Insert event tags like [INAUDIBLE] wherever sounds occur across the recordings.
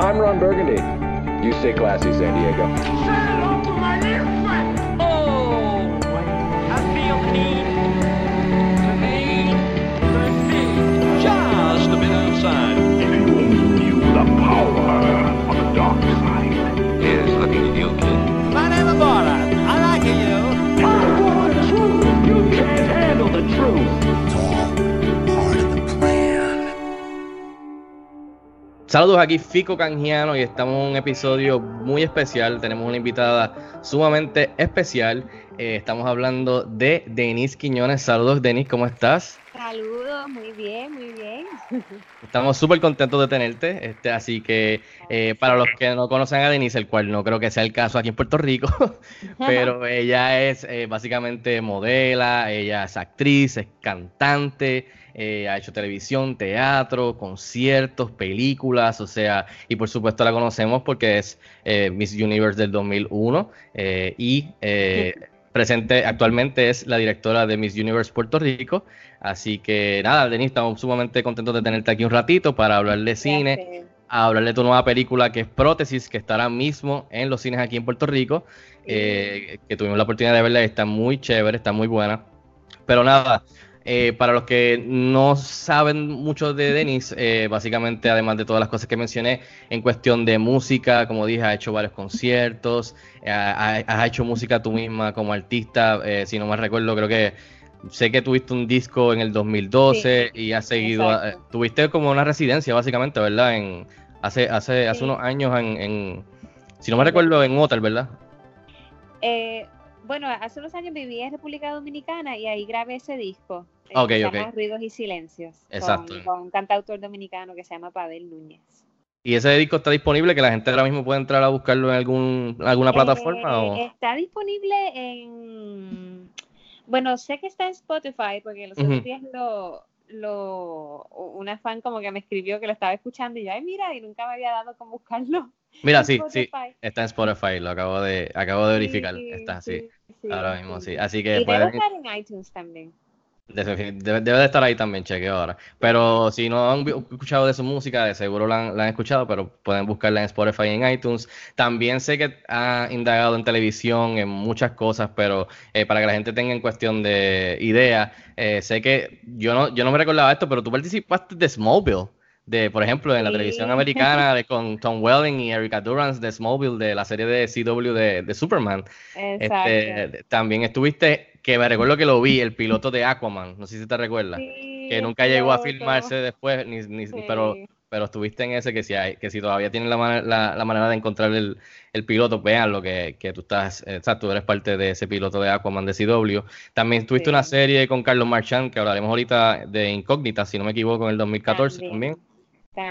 I'm Ron Burgundy. You stay classy, San Diego. Oh, I feel the need, Saludos aquí Fico Canjiano y estamos en un episodio muy especial. Tenemos una invitada sumamente especial. Eh, estamos hablando de Denise Quiñones. Saludos Denise, ¿cómo estás? Saludos, muy bien, muy bien. [LAUGHS] Estamos súper contentos de tenerte. Este, así que eh, para los que no conocen a Denise, el cual no creo que sea el caso aquí en Puerto Rico, [LAUGHS] pero [LAUGHS] ella es eh, básicamente modela, ella es actriz, es cantante. Eh, ha hecho televisión, teatro, conciertos, películas, o sea, y por supuesto la conocemos porque es eh, Miss Universe del 2001 eh, y presente actualmente es la directora de Miss Universe Puerto Rico. Así que nada, Denise, estamos sumamente contentos de tenerte aquí un ratito para hablar de cine, hablar de tu nueva película que es Prótesis, que estará mismo en los cines aquí en Puerto Rico, que tuvimos la oportunidad de verla y está muy chévere, está muy buena. Pero nada, eh, para los que no saben mucho de Denis, eh, básicamente, además de todas las cosas que mencioné, en cuestión de música, como dije, ha hecho varios conciertos, eh, has hecho música tú misma como artista, si no me recuerdo, creo que sé que tuviste un disco en el 2012 y has seguido, tuviste como una residencia, básicamente, ¿verdad? En, hace hace, hace unos años en, en, si no me recuerdo, en un hotel, ¿verdad? Bueno, hace unos años viví en República Dominicana y ahí grabé ese disco. Ok, se ok. Ruidos y Silencios. Exacto. Con, con, un cantautor dominicano que se llama Pavel Núñez. ¿Y ese disco está disponible? ¿Que la gente ahora mismo puede entrar a buscarlo en algún, alguna plataforma? Eh, o? Está disponible en... Bueno, sé que está en Spotify porque los otros días lo, lo, una fan como que me escribió que lo estaba escuchando y yo, ay, mira, y nunca me había dado con buscarlo. Mira, sí, sí, está en Spotify, lo acabo de, acabo de verificar, Sí, está, sí, sí, sí, ahora mismo, sí, así que Y pueden, debe estar en iTunes también. debe, debe de estar ahí también, chequeo ahora, pero si no han escuchado de su música, de seguro la han, la han escuchado, pero pueden buscarla en Spotify y en iTunes, también sé que ha indagado en televisión, en muchas cosas, pero eh, para que la gente tenga en cuestión de idea, eh, sé que yo no, yo no me recordaba esto, pero tú participaste de Smallville. De, por ejemplo, en la Sí. televisión americana de, con Tom Welling y Erika Durance de Smallville, de la serie de CW de, de Superman. Este, también estuviste, que me recuerdo que lo vi, el piloto de Aquaman, no sé si te recuerdas, Sí, que nunca llegó a filmarse después, ni, ni- Sí. pero, pero estuviste en ese, que si, hay, que si todavía tienen la, la, la manera de encontrar el, el piloto, vean lo que, que tú estás, o sea, tú eres parte de ese piloto de Aquaman de CW. También tuviste una serie con Carlos Marchand, que hablaremos ahorita de Incógnita, si no me equivoco, en el 2014 también.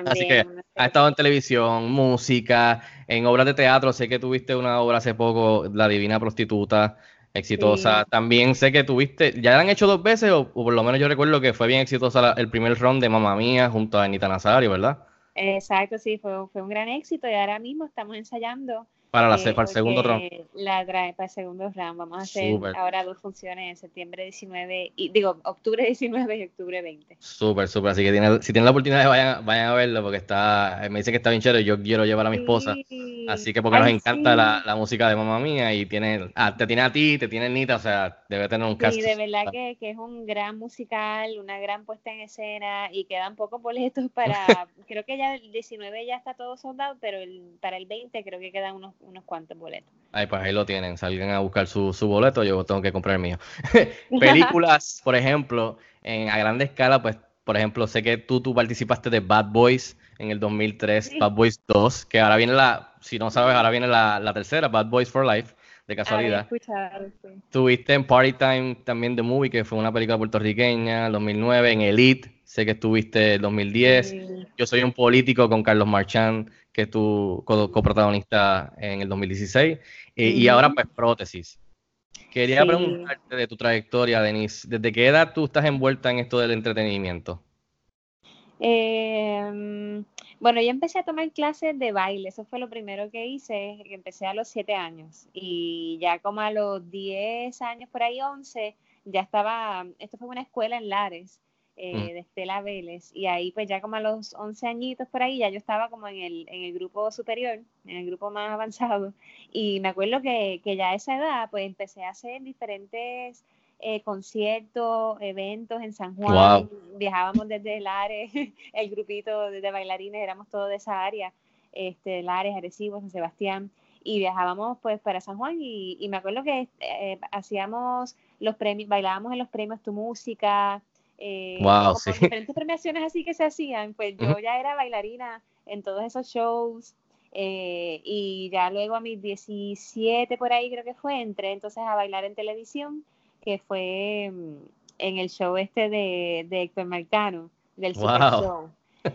Así que También, ha estado en televisión, música, en obras de teatro. Sé que tuviste una obra hace poco, La Divina Prostituta, exitosa. Sí. También sé que tuviste, ¿ya la han hecho dos veces? O, o por lo menos yo recuerdo que fue bien exitosa la- el primer round de Mamma Mía junto a Anita Nazario, ¿verdad? Exacto, sí, fue, fue un gran éxito y ahora mismo estamos ensayando Para, la, para el segundo round. La trae para el segundo round. Vamos a hacer ahora dos funciones en septiembre 19, y digo, octubre 19 y octubre 20. Súper, súper. Así que tiene, si tienen la oportunidad, vayan, vayan a verlo porque está, me dicen que está bien chévere. Yo quiero llevar a mi esposa. Sí. Así que porque nos encanta sí. la, la música de Mamma Mía y tiene, ah, te tiene a ti, te tiene a Nita, o sea, debe tener un cast. Sí, de verdad que, que es un gran musical, una gran puesta en escena y quedan pocos boletos [LAUGHS] para, creo que ya el 19 ya está todo soldado, pero el, para el 20 creo que quedan unos, unos cuantos boletos. Ay, pues ahí lo tienen. Salgan a buscar su, su boleto, yo tengo que comprar el mío. [LAUGHS] Películas, [LAUGHS] por ejemplo, en, a grande escala, pues, por ejemplo, sé que tú, tú participaste de Bad Boys en el 2003, Sí. Bad Boys 2, que ahora viene la, si no sabes, ahora viene la, la tercera, Bad Boys for Life, de casualidad. sí. Tuviste en Party Time también The Movie, que fue una película puertorriqueña, el 2009, en Elite, sé que estuviste el 2010. Sí. Yo soy un político con Carlos Marchand, que es tu co- coprotagonista en el 2016. eh, Y ahora, pues, prótesis. Quería Sí. preguntarte de tu trayectoria, Denise. ¿Desde qué edad tú estás envuelta en esto del entretenimiento? Eh, bueno, yo empecé a tomar clases de baile, eso fue lo primero que hice, que empecé a los 7 años y ya como a los 10 años, por ahí 11, ya estaba, esto fue una escuela en Lares eh, Mm. de Estela Vélez. Y ahí pues ya como a los 11 añitos por ahí, ya yo estaba como en el, en el grupo superior, en el grupo más avanzado. Y me acuerdo que, que ya a esa edad pues empecé a hacer diferentes eh, conciertos, eventos en San Juan. Viajábamos desde Lares, [LAUGHS] el grupito de, de bailarines, éramos todos de esa área, este, Lares, Arecibo, San Sebastián. Y viajábamos pues para San Juan y, y me acuerdo que eh, hacíamos los premios, bailábamos en los premios Tu Música, eh, Wow, como sí. diferentes premiaciones así que se hacían, pues yo ya era bailarina en todos esos shows eh, y ya luego a mis 17 por ahí creo que fue, entré entonces a bailar en televisión, que fue mm, en el show este de, de Héctor Marcano, del Super Wow. Show,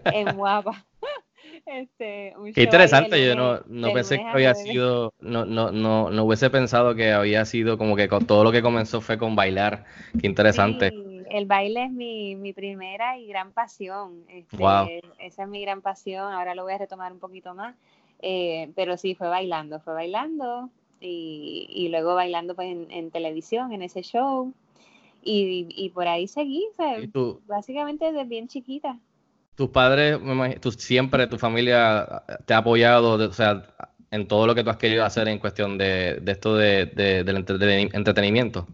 en [LAUGHS] Guapa. [LAUGHS] Este, un Qué interesante, yo no, no pensé que había sido, no, no, no, no hubiese pensado que había sido como que todo lo que comenzó fue con bailar. Qué interesante. Sí, el baile es mi, mi primera y gran pasión. Este, Wow. Esa es mi gran pasión. Ahora lo voy a retomar un poquito más. Eh, pero sí, fue bailando, fue bailando. Y, y luego bailando pues, en, en televisión, en ese show. Y, y por ahí seguí, Y tú, básicamente desde bien chiquita. tus padres, tú siempre, tu familia te ha apoyado, o sea, en todo lo que tú has querido hacer en cuestión de, de esto de, de- del entreteni- entretenimiento.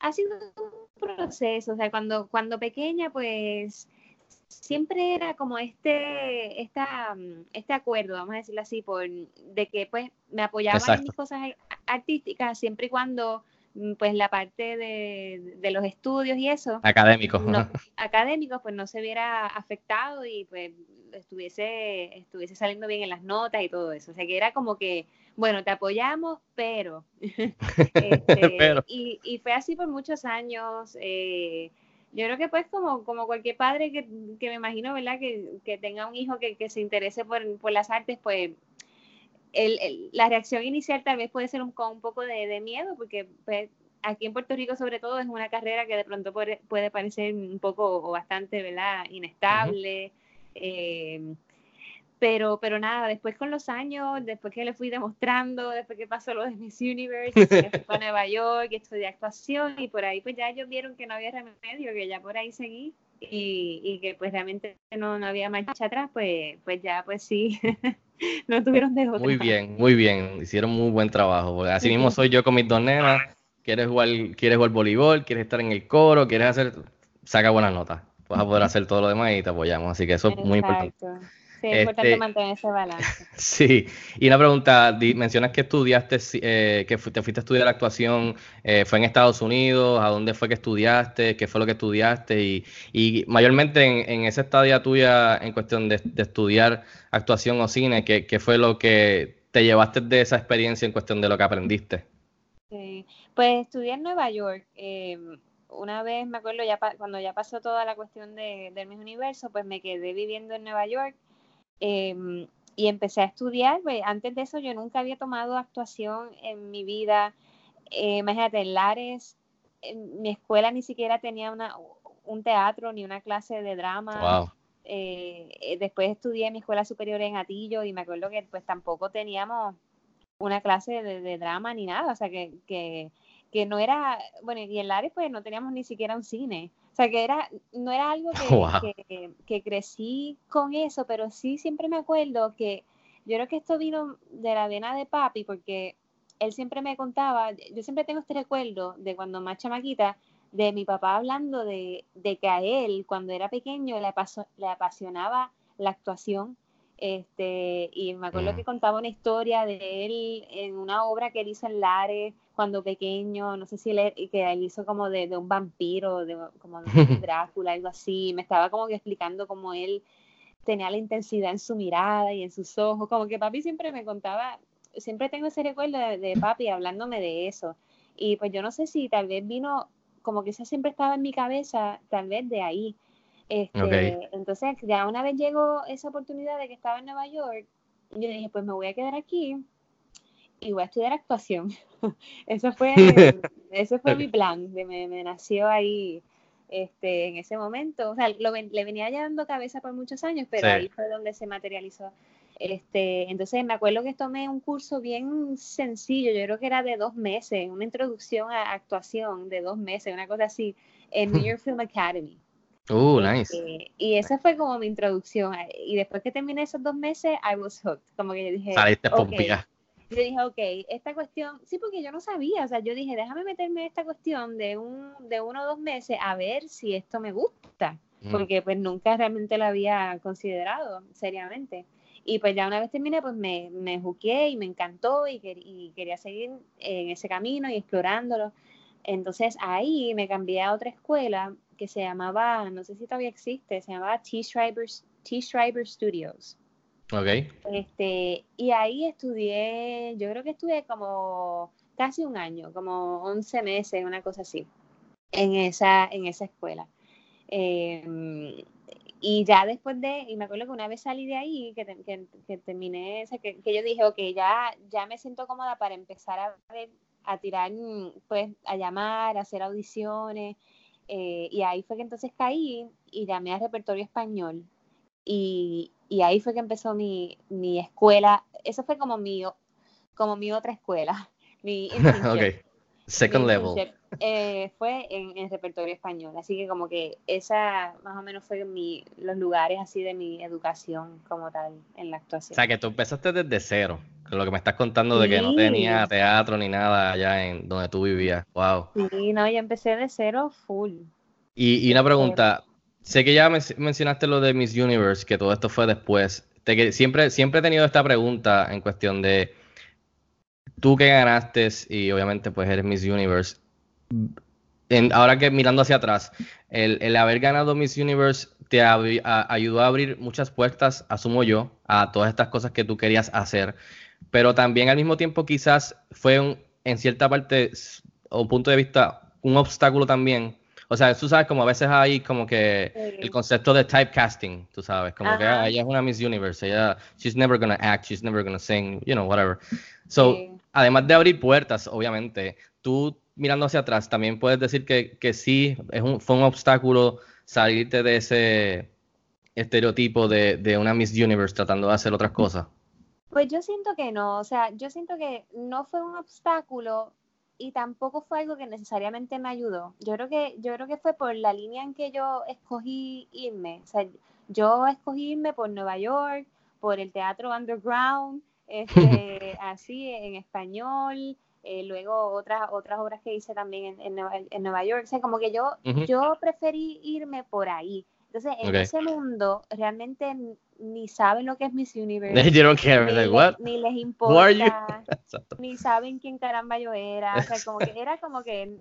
ha sido un proceso, o sea, cuando, cuando pequeña, pues siempre era como este, esta, mm, este acuerdo, vamos a decirlo así, por, de que pues me apoyaban en mis cosas artísticas siempre y cuando mm, pues la parte de, de los estudios y eso, Académico. no, académicos, pues no se viera afectado y pues estuviese, estuviese saliendo bien en las notas y todo eso. O sea que era como que, bueno, te apoyamos, pero. [LAUGHS] Este, Pero. Y, y fue así por muchos años. eh, yo creo que pues como, como cualquier padre que, que me imagino, ¿verdad? Que, que tenga un hijo que, que se interese por, por las artes, pues el- el- la reacción inicial tal vez puede ser un, con un poco de, de miedo, porque pues, aquí en Puerto Rico sobre todo es una carrera que de pronto puede, puede parecer un poco o bastante, ¿verdad? Inestable. eh, pero, pero nada, después con los años, después que le fui demostrando, después que pasó lo de Miss Universe, que fui [LAUGHS] a Nueva York, que estudié actuación y por ahí pues ya ellos vieron que no había remedio, que ya por ahí seguí y, y que pues realmente no, no había marcha atrás, pues, pues ya pues sí, [LAUGHS] no tuvieron de otra. Muy bien, muy bien. Hicieron muy buen trabajo. porque Así mismo soy yo con mis dos nenas. Quieres jugar, quieres jugar voleibol, quieres estar en el coro, quieres hacer, saca buenas notas. Vas a poder hacer todo lo demás y te apoyamos. Así que eso es muy importante. Sí, es importante Este- mantener ese balance. [LAUGHS] Sí, y una pregunta, mencionas que estudiaste, eh, que te fuiste a estudiar actuación, eh, ¿fue en Estados Unidos? ¿A dónde fue que estudiaste? ¿Qué fue lo que estudiaste? Y, y mayormente en, en esa estadía tuya en cuestión de, de estudiar actuación o cine, ¿qué, qué fue lo que te llevaste de esa experiencia en cuestión de lo que aprendiste? Sí, pues estudié en Nueva York. eh, una vez me acuerdo ya cuando ya pasó toda la cuestión de, del Miss Universo, pues me quedé viviendo en Nueva York eh, y empecé a estudiar. Pues, antes de eso yo nunca había tomado actuación en mi vida. Eh, imagínate, en Lares, en mi escuela ni siquiera tenía una, un teatro ni una clase de drama. Wow. Eh, eh, después estudié en mi escuela superior en Atillo y me acuerdo que pues tampoco teníamos una clase de, de drama ni nada, o sea que, que, que no era, bueno, y en Lares pues no teníamos ni siquiera un cine, o sea que era, no era algo [LAUGHS] que, Wow. que, que crecí con eso, pero sí siempre me acuerdo que yo creo que esto vino de la vena de papi, porque él siempre me contaba, yo siempre tengo este recuerdo de cuando más chamaquita, de mi papá hablando de, de que a él, cuando era pequeño, le, apaso- le apasionaba la actuación. Este, y me acuerdo Mm. que contaba una historia de él en una obra que él hizo en Lares cuando pequeño, no sé si él, que él hizo como de, de un vampiro, de, como de un [LAUGHS] Drácula, algo así. Me estaba como que explicando cómo él tenía la intensidad en su mirada y en sus ojos, como que papi siempre me contaba, siempre tengo ese recuerdo de, de papi hablándome de eso. Y pues yo no sé si tal vez vino, como que eso siempre estaba en mi cabeza, tal vez de ahí. Este. Entonces, ya una vez llegó esa oportunidad de que estaba en Nueva York, yo dije, pues me voy a quedar aquí y voy a estudiar actuación. [LAUGHS] eso fue, [LAUGHS] ese fue mi plan, de me, me nació ahí este, en ese momento. O sea, lo le venía ya dando cabeza por muchos años, pero Sí. ahí fue donde se materializó. Este, entonces me acuerdo que tomé un curso bien sencillo, yo creo que era de dos meses, una introducción a actuación de dos meses, una cosa así, en New [LAUGHS] York Film Academy. Uh, nice. Eh, y esa fue como mi introducción. Y después que terminé esos dos meses, I was hooked. Como que yo dije, Saliste ok. pompía. Yo dije, ok, esta cuestión, sí, porque yo no sabía, o sea, yo dije, déjame meterme en esta cuestión de, un, de uno o dos meses a ver si esto me gusta, Mm. porque pues nunca realmente lo había considerado seriamente. Y pues ya una vez terminé, pues me, me juqué y me encantó y, quer- y quería seguir en ese camino y explorándolo. Entonces ahí me cambié a otra escuela que se llamaba, no sé si todavía existe, se llamaba T. Schreiber, T. Schreiber Studios. Ok. Este, y ahí estudié, yo creo que estudié como casi un año, como 11 meses, una cosa así, en esa, en esa escuela. Eh, y ya después de, y me acuerdo que una vez salí de ahí, que, que, que terminé, o sea, que, que yo dije, ok, ya, ya me siento cómoda para empezar a, ver- a tirar, pues, a llamar, a hacer audiciones. Eh, y ahí fue que entonces caí y llamé al repertorio español. Y, y ahí fue que empezó mi, mi escuela. Eso fue como mi, o- como mi otra escuela. [LAUGHS] Mi. [LAUGHS] Second Mi level. eh, fue en, en repertorio español. Así que como que esa más o menos fue mi, los lugares así de mi educación como tal en la O actuación. sea, que tú empezaste desde cero. Lo que me estás contando de que no tenía teatro ni nada allá en donde tú vivías. Wow. Sí, no, yo empecé de cero full. Y, y una pregunta. Sé que ya men- mencionaste lo de Miss Universe, que todo esto fue después. Te que siempre, siempre he tenido esta pregunta en cuestión de tú que ganaste y obviamente pues eres Miss Universe. En- ahora que mirando hacia atrás, el, el haber ganado Miss Universe te a- ayudó a abrir muchas puertas, asumo yo, a todas estas cosas que tú querías hacer. Pero también al mismo tiempo quizás fue un- en cierta parte o un punto de vista un obstáculo también. O sea, tú sabes como a veces hay como que el concepto de typecasting, tú sabes, como que ah, ella es una Miss Universe, ella, she's never gonna act, she's never gonna sing, you know, whatever. So, Sí. además de abrir puertas, obviamente, tú mirando hacia atrás también puedes decir que, que sí, es un, fue un obstáculo salirte de ese estereotipo de, de una Miss Universe tratando de hacer otras cosas. Pues yo siento que no, o sea, yo siento que no fue un obstáculo y tampoco fue algo que necesariamente me ayudó. Yo creo que, yo creo que fue por la línea en que yo escogí irme. O sea, yo escogí irme por Nueva York, por el teatro underground, [LAUGHS] este, [LAUGHS] así en español, eh, luego otras, otras obras que hice también en, en Nueva, en Nueva York. O sea, como que yo, yo preferí irme por ahí. Entonces, en ese mundo realmente ni saben lo que es Miss Universe [LAUGHS] You don't care, ni, like, what? ni les [LAUGHS] Who are you? importa, [LAUGHS] ni saben quién caramba yo era, o sea, como que era como que,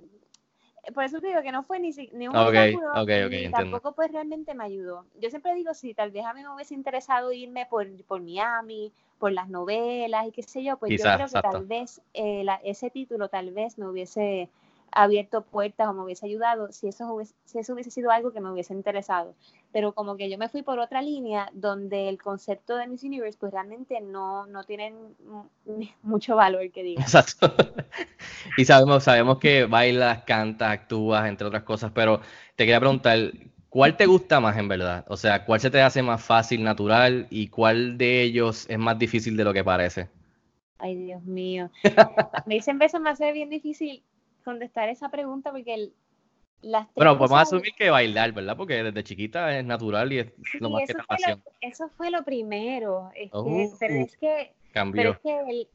por eso te digo que no fue ni, ni un Ok, obstáculo, ok, ok, ni entiendo. tampoco pues realmente me ayudó. Yo siempre digo, si tal vez a mí me hubiese interesado irme por, por Miami, por las novelas y qué sé yo, pues Quizás, yo creo que exacto. tal vez eh, la- ese título tal vez me hubiese abierto puertas o me hubiese ayudado si eso hubiese, si eso hubiese sido algo que me hubiese interesado. Pero como que yo me fui por otra línea donde el concepto de Miss Universe pues realmente no, no tiene mu- [LAUGHS] mucho valor que diga. Exacto. [LAUGHS] Y sabemos, sabemos que bailas, cantas, actúas, entre otras cosas, pero te quería preguntar, ¿cuál te gusta más en verdad? O sea, ¿cuál se te hace más fácil, natural, y cuál de ellos es más difícil de lo que parece? Ay, Dios mío. Mí siempre se me hace bien difícil contestar esa pregunta porque el- las tres Bueno, podemos cosas- asumir que bailar, ¿verdad? Porque desde chiquita es natural y es lo más que te apasiona. eso fue lo primero. este, Oh. pero es que Pero es que el,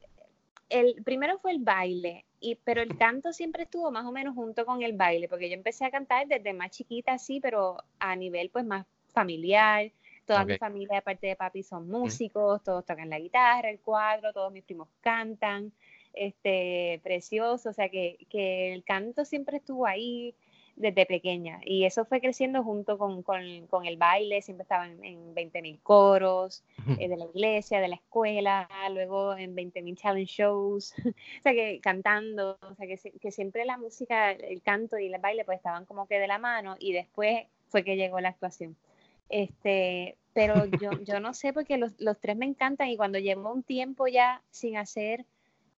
el primero fue el baile, y, pero el canto siempre estuvo más o menos junto con el baile, porque yo empecé a cantar desde más chiquita, sí, pero a nivel pues más familiar. Toda mi familia de parte de papi son músicos, todos tocan la guitarra, el cuadro, todos mis primos cantan, este, precioso, o sea que, que el canto siempre estuvo ahí desde pequeña y eso fue creciendo junto con, con- con el baile, siempre estaba en, en 20.000 coros, eh, de la iglesia, de la escuela, luego en 20.000 challenge shows, [LAUGHS] o sea que cantando, o sea que, que siempre la música, el canto y el baile pues estaban como que de la mano y después fue que llegó la actuación. Este, pero yo, [LAUGHS] yo no sé porque los, los tres me encantan y cuando llevo un tiempo ya sin hacer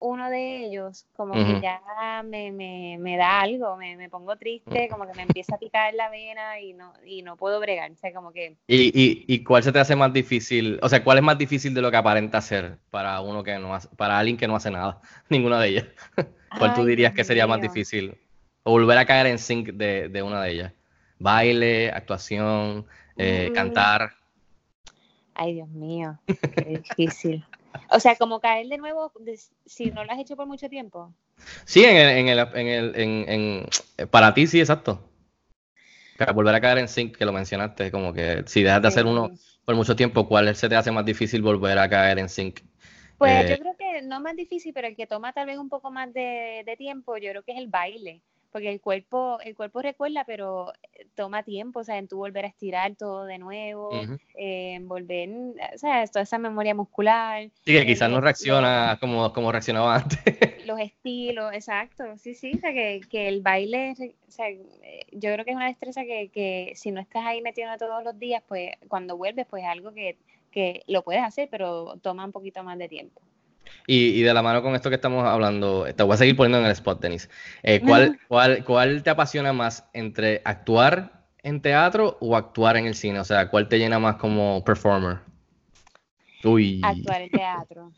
uno de ellos, como que ya me, me, me da algo, me, me pongo triste, como que me empieza a picar la vena y no, y no puedo bregar, o sea, como que ¿Y, y, y cuál se te hace más difícil? O sea, ¿cuál es más difícil de lo que aparenta ser para uno que no hace, para alguien que no hace nada? [LAUGHS] Ninguna de ellas. [LAUGHS] ¿Cuál tú dirías que sería más difícil? O volver a caer en sync de, de una de ellas. Baile, actuación, eh, Mm. cantar. Ay, Dios mío, qué difícil. O sea, como caer de nuevo de- si no lo has hecho por mucho tiempo. Sí, en el, en el, en el, en, en- para ti sí, exacto. Para volver a caer en sync, que lo mencionaste, como que si dejas de hacer uno Eh, por mucho tiempo, ¿cuál se te hace más difícil volver a caer en sync? Pues Eh, yo creo que no más difícil, pero el que toma tal vez un poco más de, de tiempo, yo creo que es el baile, porque el cuerpo, el cuerpo recuerda, pero eh, toma tiempo, o sea, en tú volver a estirar todo de nuevo, eh, en volver, o sea, toda esa memoria muscular, Sí, que quizás no reacciona como, como reaccionaba antes. [LAUGHS] los estilos, exacto, sí, sí, o sea, que, que el baile, o sea, eh, yo creo que es una destreza que, que si no estás ahí metiendo todos los días, pues cuando vuelves, pues es algo que, que lo puedes hacer, pero toma un poquito más de tiempo. Y, y de la mano con esto que estamos hablando, te voy a seguir poniendo en el spot, Denis. Eh, ¿cuál, cuál, ¿Cuál te apasiona más entre actuar en teatro o actuar en el cine? O sea, ¿cuál te llena más como performer? Uy, Actuar en teatro.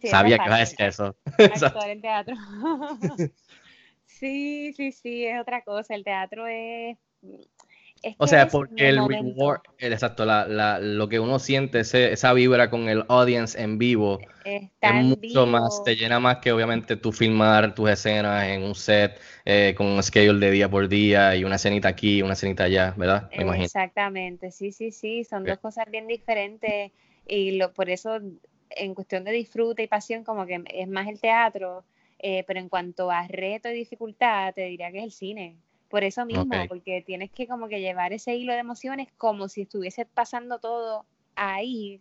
Sí, sabía que ibas a decir eso. actuar [LAUGHS] en teatro. [LAUGHS] sí, sí, sí, es otra cosa. El teatro es. Es O sea, porque el reward, el, exacto, la, la, lo que uno siente, ese- esa vibra con el audience en vivo, Está es mucho más, te llena más que obviamente tú filmar tus escenas en un set eh, con un schedule de día por día y una escenita aquí, una escenita allá, ¿verdad? Me imagino. Exactamente, sí, sí, sí, son dos cosas bien diferentes y lo, por eso en cuestión de disfrute y pasión como que es más el teatro, eh, pero en cuanto a reto y dificultad te diría que es el cine. Por eso mismo, porque tienes que como que llevar ese hilo de emociones como si estuviese pasando todo ahí,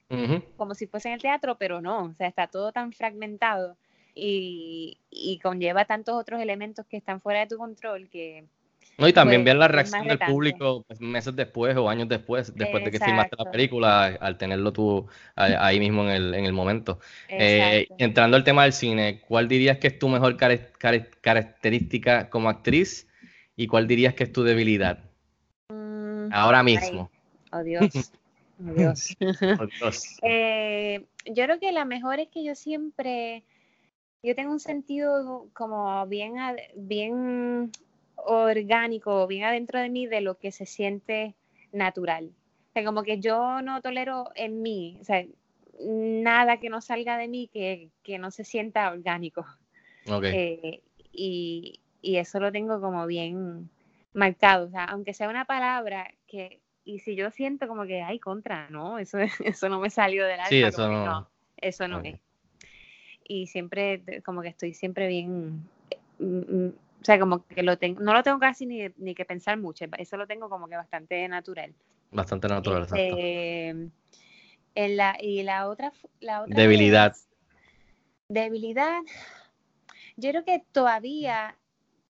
como si fuese en el teatro, pero no, o sea, está todo tan fragmentado y, y conlleva tantos otros elementos que están fuera de tu control que No, y también Pues, ver la reacción del público pues, meses después o años después, después de que filmaste la película, al tenerlo tú ahí mismo en el, en el momento. Eh, entrando al tema del cine, ¿cuál dirías que es tu mejor característica como actriz y cuál dirías que es tu debilidad Mm, ahora ay, mismo? oh [LAUGHS] Dios, oh Dios. Oh, Dios. [LAUGHS] Eh, yo creo que la mejor es que yo siempre, yo tengo un sentido como bien, bien orgánico, bien adentro de mí de lo que se siente natural. O sea, como que yo no tolero en mí, o sea, nada que no salga de mí que, que no se sienta orgánico. Ok. Eh, y, y eso lo tengo como bien marcado, o sea, aunque sea una palabra que, y si yo siento como que, ay, contra, no, eso, [LAUGHS] eso no me salió del alma, Sí, eso no. eso no es. Y siempre, como que estoy siempre bien, mm, mm, o sea, como que lo tengo, no lo tengo casi ni, ni que pensar mucho, eso lo tengo como que bastante natural. Bastante natural, exacto. Este, en la, y la otra, la otra Debilidad. es- debilidad. Yo creo que todavía,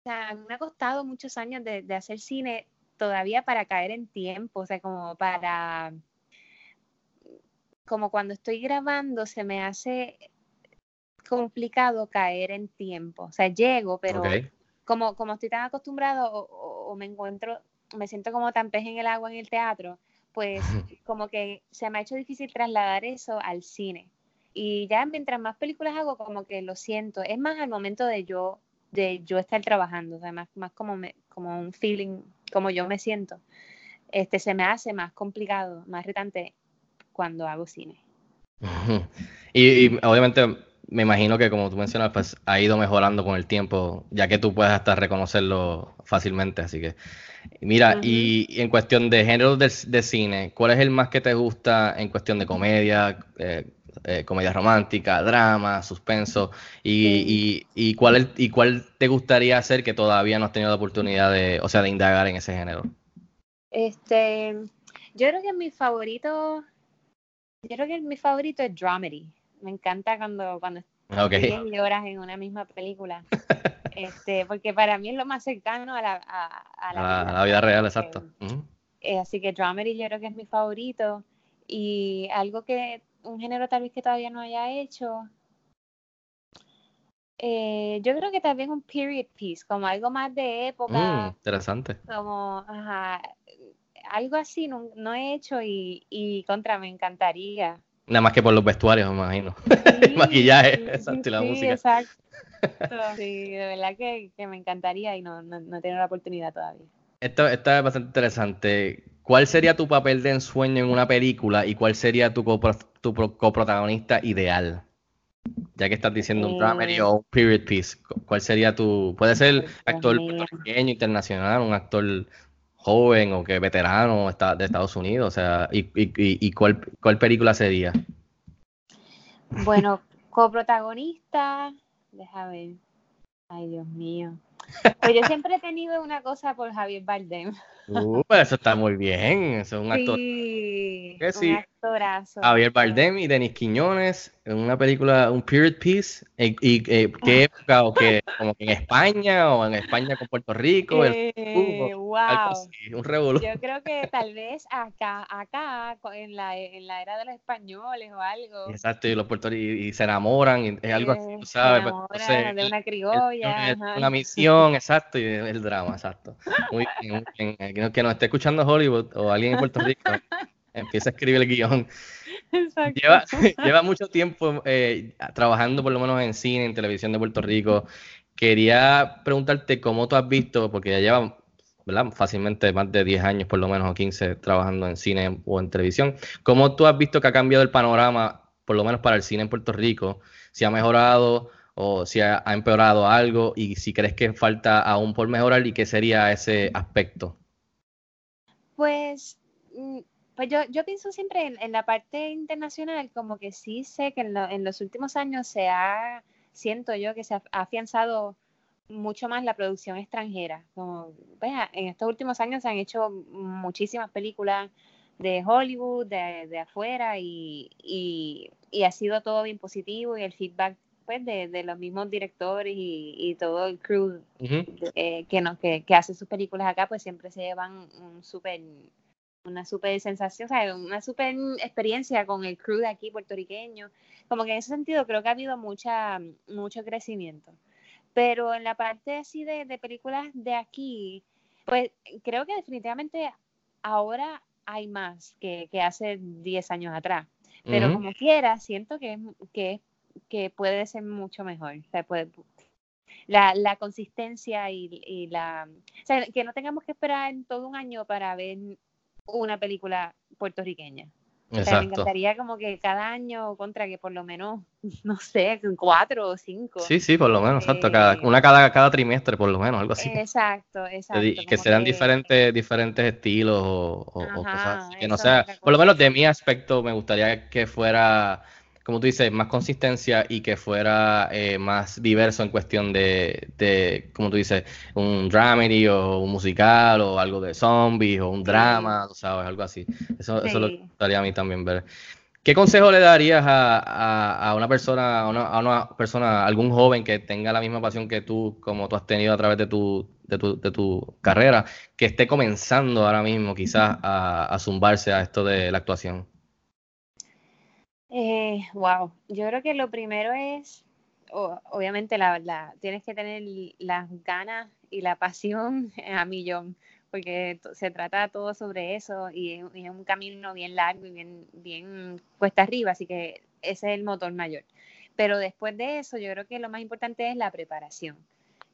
sea, me ha costado muchos años de, de hacer cine todavía para caer en tiempo, o sea, como para, como cuando estoy grabando se me hace complicado caer en tiempo, o sea, llego, pero Ok. como, como estoy tan acostumbrado o, o- o me encuentro, me siento como tan pez en el agua en el teatro, pues [LAUGHS] como que se me ha hecho difícil trasladar eso al cine. Y ya mientras más películas hago, como que lo siento. Es más al momento de yo, de yo estar trabajando, o sea, más, más como, me, como un feeling, como yo me siento. Este, se me hace más complicado, más retante cuando hago cine. [LAUGHS] Y obviamente me imagino que como tú mencionas, pues ha ido mejorando con el tiempo, ya que tú puedes hasta reconocerlo fácilmente, así que mira, y, y en cuestión de género de, de cine, ¿cuál es el más que te gusta en cuestión de comedia, eh, eh, comedia romántica, drama, suspenso? Y, y, y cuál el- y cuál te gustaría hacer que todavía no has tenido la oportunidad de, o sea, de indagar en ese género? Este, yo creo que mi favorito, yo creo que mi favorito es dramedy. Me encanta cuando, cuando Ok. ríes y lloras en una misma película. [LAUGHS] Este, porque para mí es lo más cercano a la, a, a A la la, a vida. la vida real, Eh, exacto. Ujú. eh, así que dramedy yo creo que es mi favorito. Y algo que, un género tal vez que todavía no haya hecho. eh, yo creo que también un period piece, como algo más de Mm, época, interesante. como, ajá, algo así no, no he hecho y, y contra me encantaría. Nada más que por los vestuarios, me imagino. [LAUGHS] Sí, maquillaje, sí, exacto, y la sí, música. exacto. [LAUGHS] Sí, de verdad que, que me encantaría y no, no, tenido la oportunidad todavía. Esto, esto es bastante interesante. ¿Cuál sería tu papel de ensueño en una película y cuál sería tu, copro- tu pro- coprotagonista ideal? Ya que estás diciendo un Eh. o un period piece, cu- ¿cuál sería tu... Puede ser actor puertorriqueño, internacional, un actor joven o que veterano esta- de Estados Unidos, o sea, y, y, y- y cuál, cuál película sería? Bueno, [LAUGHS] coprotagonista, deja ver. Ay, Dios mío. Pues yo siempre he tenido una cosa por Javier Bardem. Uh, pero eso está muy bien, eso es un actor. Sí, Que un sí. actorazo. Javier Bardem y Denis Quiñones en una película, un period piece, y, y, eh, ¿qué época? ¿O qué? ¿Como que en España o en España con Puerto Rico? El- Eh, algo wow. así, un revolú. Yo creo que [LAUGHS] tal vez acá, acá, en la, en la era de los españoles o algo. Exacto, y los puertorriqueños y se enamoran, y es algo así, eh, tú se sabes. pues, entonces, de una el- criolla. el- ajá. una misión, exacto, y el drama, exacto. Muy bien, muy bien. Que, no- que nos esté escuchando Hollywood o alguien en Puerto Rico, [LAUGHS] empieza a escribir el guion. Exacto. Lleva, lleva mucho tiempo eh, trabajando por lo menos en cine, en televisión de Puerto Rico. Quería preguntarte cómo tú has visto, porque ya lleva ¿verdad? fácilmente más de 10 años, por lo menos, o 15, trabajando en cine o en televisión. ¿Cómo tú has visto que ha cambiado el panorama, por lo menos para el cine en Puerto Rico? Si ha mejorado o si ha, ha empeorado algo y si crees que falta aún por mejorar y qué sería ese aspecto. Pues, mm, pues yo, yo pienso siempre en, la parte internacional, como que sí sé que en, lo- en los últimos años se ha, siento yo que se ha afianzado mucho más la producción extranjera. Como, vea, en estos últimos años se han hecho muchísimas películas de Hollywood, de, de afuera, y, y, y ha sido todo bien positivo y el feedback pues, de, de los mismos directores y, y todo el crew Ujú. eh, que, no, que, que hace sus películas acá, pues siempre se llevan un super, una super sensación, o sea, una super experiencia con el crew de aquí puertorriqueño. Como que en ese sentido creo que ha habido mucha, mucho crecimiento. Pero en la parte así de, de películas de aquí, pues creo que definitivamente ahora hay más que, que hace 10 años atrás. Pero Ujú. como quiera, siento que, es- que, que puede ser mucho mejor. O sea, puede, la, la consistencia y, y la... O sea, que no tengamos que esperar todo un año para ver una película puertorriqueña. O sea, me Exacto. encantaría como que cada año contra que por lo menos, [LAUGHS] no sé, cuatro o cinco. Sí, sí, por lo menos, exacto. Cada, Eh, una cada, cada trimestre, por lo menos, algo así. Exacto, [LAUGHS] exacto. Y que sean que- diferentes, diferentes estilos o, o- o cosas Ajá, así. Que no sea, por lo menos de mi aspecto, me gustaría que fuera, como tú dices, más consistencia y que fuera eh, más diverso en cuestión de, de, como tú dices, un dramedy o un musical o algo de zombies o un drama, sabes, algo así. Eso, eso es lo que Sí. me gustaría a mí también ver. ¿Qué consejo le darías a, a- a una persona, a una, a una persona, algún joven que tenga la misma pasión que tú, como tú has tenido a través de tu, de tu, de tu carrera, que esté comenzando ahora mismo quizás a, a zumbarse a esto de la actuación? Eh, wow, yo creo que lo primero es, obviamente, la, tienes que tener las ganas y la pasión [LAUGHS] a millón, porque se trata todo sobre eso y es, un camino bien largo y bien, bien cuesta arriba, así que ese es el motor mayor. Pero después de eso, yo creo que lo más importante es la preparación.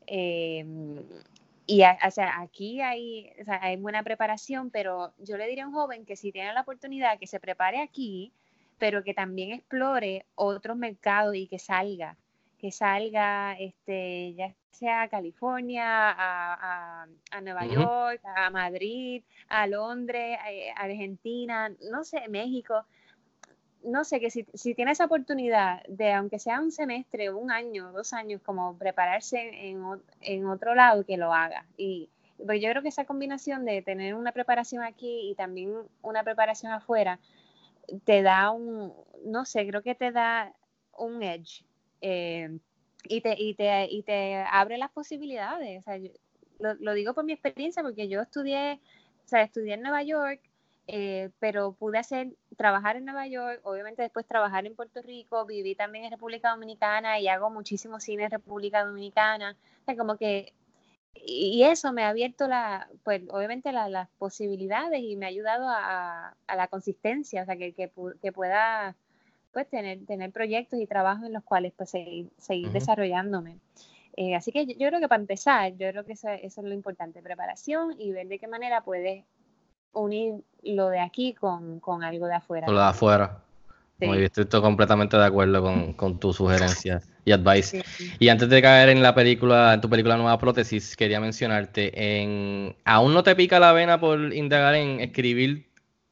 Eh, y o sea, aquí hay, o sea, hay buena preparación, pero yo le diría a un joven que si tiene la oportunidad, que se prepare aquí, pero que también explore otros mercados y que salga, que salga, este, ya sea a California, a, a- a Nueva. York, a Madrid, a Londres, a, a Argentina, no sé, México, no sé, que si, si tiene esa oportunidad de, aunque sea un semestre, un año, dos años, como prepararse en, en otro lado, que lo haga. Y pues yo creo que esa combinación de tener una preparación aquí y también una preparación afuera, te da un, no sé, creo que te da un edge eh, y, te, y, te, y te abre las posibilidades. Lo, digo por mi experiencia porque yo estudié, o sea, estudié en Nueva York, eh, pero pude hacer, trabajar en Nueva York, obviamente después trabajar en Puerto Rico, viví también en República Dominicana y hago muchísimo cine en República Dominicana. Como que y eso me ha abierto la, pues obviamente la- las posibilidades y me ha ayudado a, a la consistencia, o sea, que, que, que pueda pues tener, tener proyectos y trabajos en los cuales pues seguir, seguir desarrollándome. Eh, así que yo, yo creo que para empezar, yo creo que eso, eso es lo importante, preparación y ver de qué manera puedes unir lo de aquí con, con algo de afuera. Por lo de afuera. Sí. Muy bien, estoy to- completamente de acuerdo con, con tu sugerencia y advice. Sí. Y antes de caer en la película, en tu película Nueva Prótesis, quería mencionarte, en, ¿aún no te pica la vena por indagar en escribir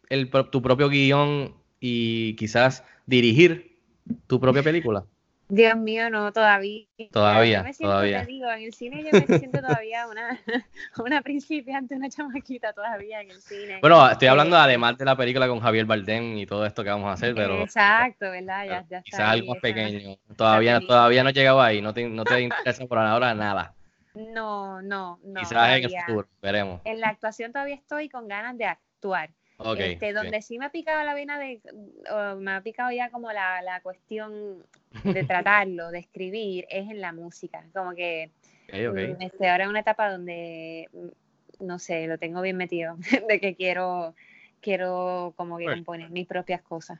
el, tu propio guion y quizás dirigir tu propia película? Dios mío, no, todavía. Todavía, Yo me siento, todavía. te digo, en el cine yo me siento todavía una, [LAUGHS] una principiante, una chamaquita todavía en el cine. Bueno, estoy Eh, hablando además de la película con Javier Bardem y todo esto que vamos a hacer, pero Exacto, ¿verdad? Ya, ya quizás está ahí algo más pequeño. Todavía, todavía no he llegado ahí, no te, no te interesa por ahora nada. No, no, no. Quizás en el futuro, veremos. En la actuación todavía estoy con ganas de actuar. Ok, Este, donde sí me ha picado la vena de, me ha picado ya como la, la cuestión de [LAUGHS] tratarlo, de escribir, es en la música. Como que mm, este, ahora en una etapa donde, mm, no sé, lo tengo bien metido, [LAUGHS] de que quiero, quiero como que Bueno. componer mis propias cosas.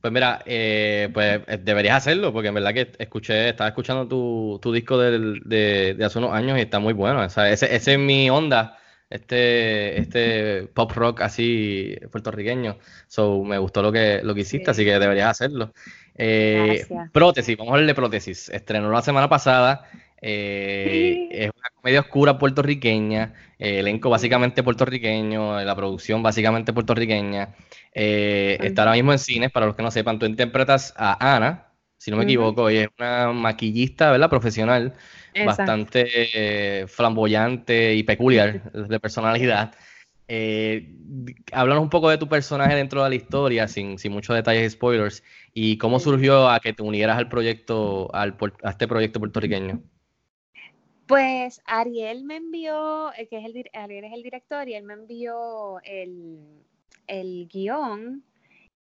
Pues mira, eh, pues eh, deberías hacerlo, porque en verdad que escuché, estaba escuchando tu, tu disco del- de, de hace unos años y está muy bueno. O sea, ese, ese es mi onda, este, este pop rock así puertorriqueño. So, me gustó lo que, lo que hiciste, Sí. así que deberías hacerlo. Eh, prótesis, vamos a hablar de prótesis. Estrenó la semana pasada. eh, es una comedia oscura puertorriqueña, eh, elenco básicamente puertorriqueño, la producción básicamente puertorriqueña. Está ahora mismo en cines, para los que no sepan, tú interpretas a Ana, si no me equivoco, ella es una maquillista, ¿verdad? Profesional, Exacto. bastante eh, flamboyante y peculiar [LAUGHS] de personalidad. Eh, háblanos un poco de tu personaje dentro de la historia, sin, sin muchos detalles y spoilers, y cómo surgió a que te unieras al proyecto, al, a este proyecto puertorriqueño. Pues Ariel me envió, eh, que es el, Ariel es el director, y él me envió el, el guion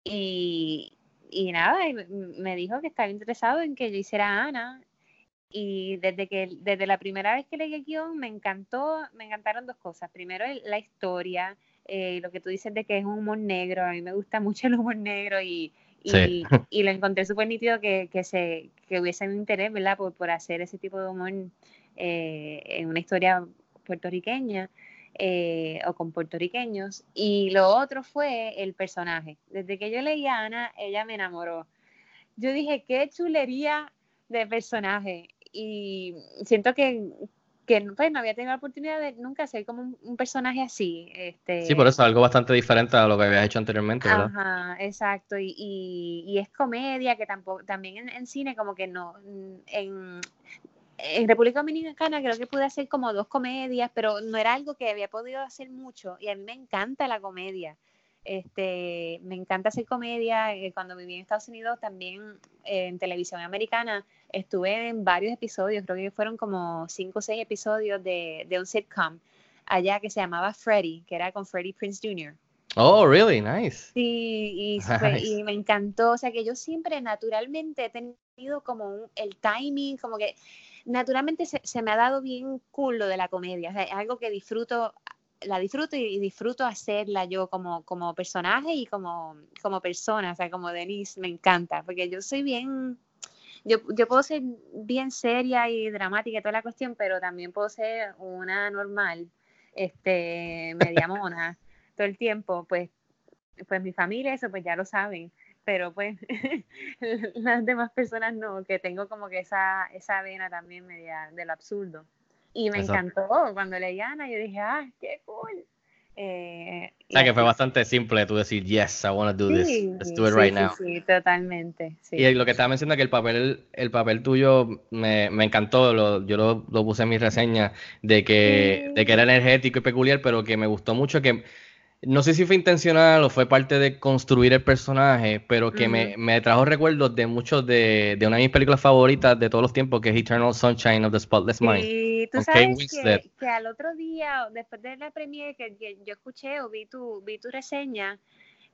y, y nada, y me- dijo que estaba interesado en que yo hiciera Ana. Y desde que desde la primera vez que leí el guion me encantó, me encantaron dos cosas. Primero la historia, eh, lo que tú dices de que es un humor negro, a mí me gusta [LAUGHS] mucho el humor negro y, y, Sí. [LAUGHS] y lo encontré súper nítido que, que, se, que hubiese un interés, ¿verdad? Por, por hacer ese tipo de humor eh, en una historia puertorriqueña eh, o con puertorriqueños. Y lo otro fue el personaje. Desde que yo leí a Ana, ella me enamoró. Yo dije, qué chulería de personaje. Y siento que, que pues, no había tenido la oportunidad de nunca ser como un, un personaje así. Este, Sí, por eso, algo bastante diferente a lo que habías hecho anteriormente, ¿verdad? Ajá, exacto. Y, y, y es comedia que tampoco, también en, en cine como que no, en, en República Dominicana creo que pude hacer como dos comedias, pero no era algo que había podido hacer mucho. Y a mí me encanta la comedia. Este, me encanta hacer comedia. eh, Cuando viví en Estados Unidos también eh, en televisión americana estuve en varios episodios, creo que fueron como cinco o seis episodios de, de un sitcom allá que se llamaba Freddy, que era con Freddie Prince Jr. Oh, really? Nice. Sí, y, [LAUGHS] fue- Nice. y me encantó. O sea, que yo siempre naturalmente he tenido como un- el timing, como que naturalmente se, se me ha dado bien cool lo de la comedia. O sea, es algo que disfruto, la disfruto y, y disfruto hacerla yo como, como personaje y como, como persona. O sea, como Denise, me encanta, porque yo soy bien. Yo, yo puedo ser bien seria y dramática y toda la cuestión, pero también puedo ser una normal, este, media mona [LAUGHS] todo el tiempo, pues, pues mi familia eso pues ya lo saben, pero pues [LAUGHS] las demás personas no, que tengo como que esa, esa vena también media de lo absurdo. Y me Exacto. encantó cuando leí Ana, yo dije, ah, qué cool. Eh, O sea, que fue bastante simple tú decir, yes, I want to do this. Sí, Let's do it sí, right sí, now. sí, totalmente. Sí. Y lo que estaba mencionando que el papel, el papel tuyo me, me encantó, lo- yo lo, lo puse en mi reseña, de que, de que era energético y peculiar, pero que me gustó mucho que, no sé si fue intencional o fue parte de construir el personaje, pero que me, Ujú. me trajo recuerdos de muchos de, de una de mis películas favoritas de todos los tiempos, que es Eternal Sunshine of the Spotless Mind. Y tú sabes que, que al otro día, después de la premiere, que, que yo escuché o vi tu, vi tu reseña,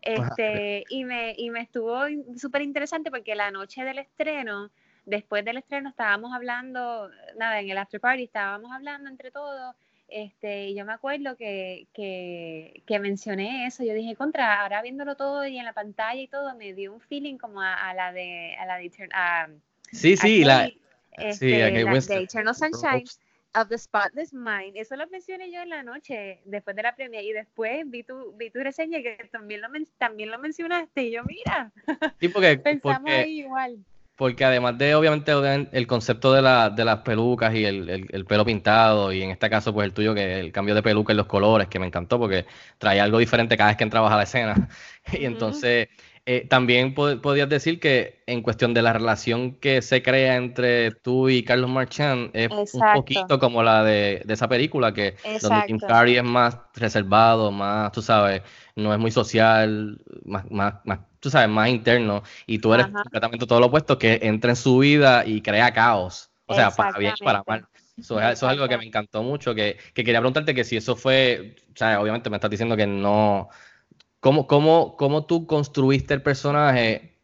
este, y me, y me estuvo súper interesante porque la noche del estreno, después del estreno estábamos hablando, nada, en el after party estábamos hablando entre todos, este, y yo me acuerdo que, que, que mencioné eso, yo dije, contra, ahora viéndolo todo y en la pantalla y todo, me dio un feeling como a, a la de, a la de, a, Sí, sí, a la, Kate, Este, hay la de Eternal Sunshine of the Spotless Mind. Eso lo mencioné yo en la noche, después de la premia, y después vi tu, vi tu reseña que también lo, también lo mencionaste, y yo, mira, Sí, porque, [LAUGHS] pensamos porque, ahí igual. Porque además de, obviamente, el concepto de, la, de las pelucas y el, el- el pelo pintado, y en este caso, pues el tuyo, que el cambio de peluca en los colores, que me encantó porque traía algo diferente cada vez que entrabas a la escena. [LAUGHS] Y entonces, eh, también po- podías decir que en cuestión de la relación que se crea entre tú y Carlos Marchand, es un poquito como la de, de esa película, que donde Exacto. Carrey es más reservado, más, tú sabes, no es muy social, más, más, más, tú sabes, más interno, y tú eres Ajá. completamente todo lo opuesto, que entra en su vida y crea caos, o sea, para bien y para mal. Eso es, eso es algo que me encantó mucho, que, que quería preguntarte que si eso fue, o sea, obviamente me estás diciendo que no, ¿cómo, cómo, cómo tú construiste el personaje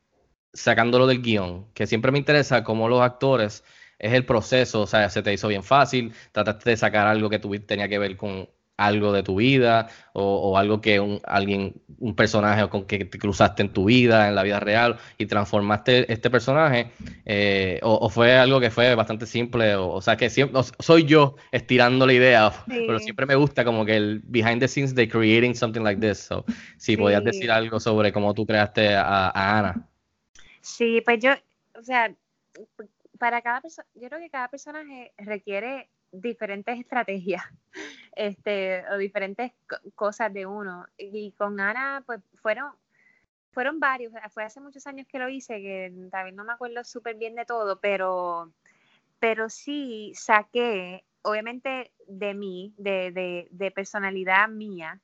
sacándolo del guion? Que siempre me interesa cómo los actores, es el proceso, o sea, se te hizo bien fácil, trataste de sacar algo que tuvi- tenía que ver con algo de tu vida o, o algo que un, alguien, un personaje con que te cruzaste en tu vida, en la vida real y transformaste este personaje eh, o, o fue algo que fue bastante simple o, o sea que siempre soy yo estirando la idea pero siempre me gusta como que el behind the scenes de creating something like this so, si podías Sí. decir algo sobre cómo tú creaste a, a Ana. Sí, pues yo, o sea, para cada persona, yo creo que cada personaje requiere diferentes estrategias, este, o diferentes co- cosas de uno. Y con Ana, pues fueron, fueron varios, fue hace muchos años que lo hice, que también no me acuerdo súper bien de todo, pero, pero sí saqué, obviamente, de mí, de, de, de personalidad mía,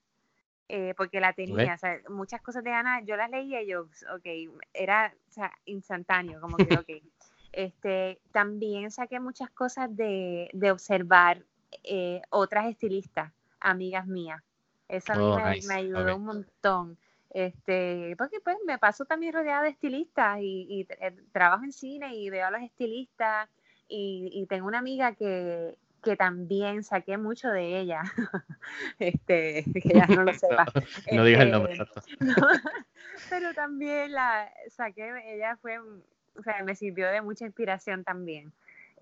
eh, porque la tenía, o sea, muchas cosas de Ana, yo las leía y yo, ok, era, o sea, instantáneo, como que, [LAUGHS] ok. Este, también saqué muchas cosas de, de observar eh, otras estilistas, amigas mías. Eso a mí Oh, me, nice. me ayudó un montón. Este, porque pues me paso también rodeada de estilistas y, y eh, trabajo en cine y veo a los estilistas y, y tengo una amiga que, que también saqué mucho de ella. [LAUGHS] este, que ya no lo sepa. [LAUGHS] no digas el Este, nombre exacto. [LAUGHS] pero también la saqué, ella fue, o sea, me sirvió de mucha inspiración también.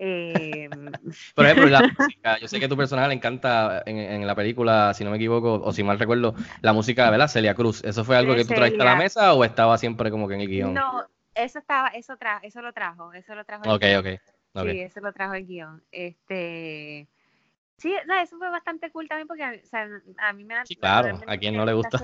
Eh, [LAUGHS] Por ejemplo, la música, yo sé que a tu personaje le encanta en, en la película, si no me equivoco, o si mal recuerdo, la música, ¿verdad? Celia Cruz. ¿Eso fue algo De que tú trajiste a la mesa o estaba siempre como que en el guion? no, eso estaba, eso tra eso lo trajo, eso lo trajo. el Ok, guion. ok. ok. Sí, eso lo trajo el guion. Este, sí, no, eso fue bastante cool también porque o sea, a mí me Sí, claro, a quien no le gusta.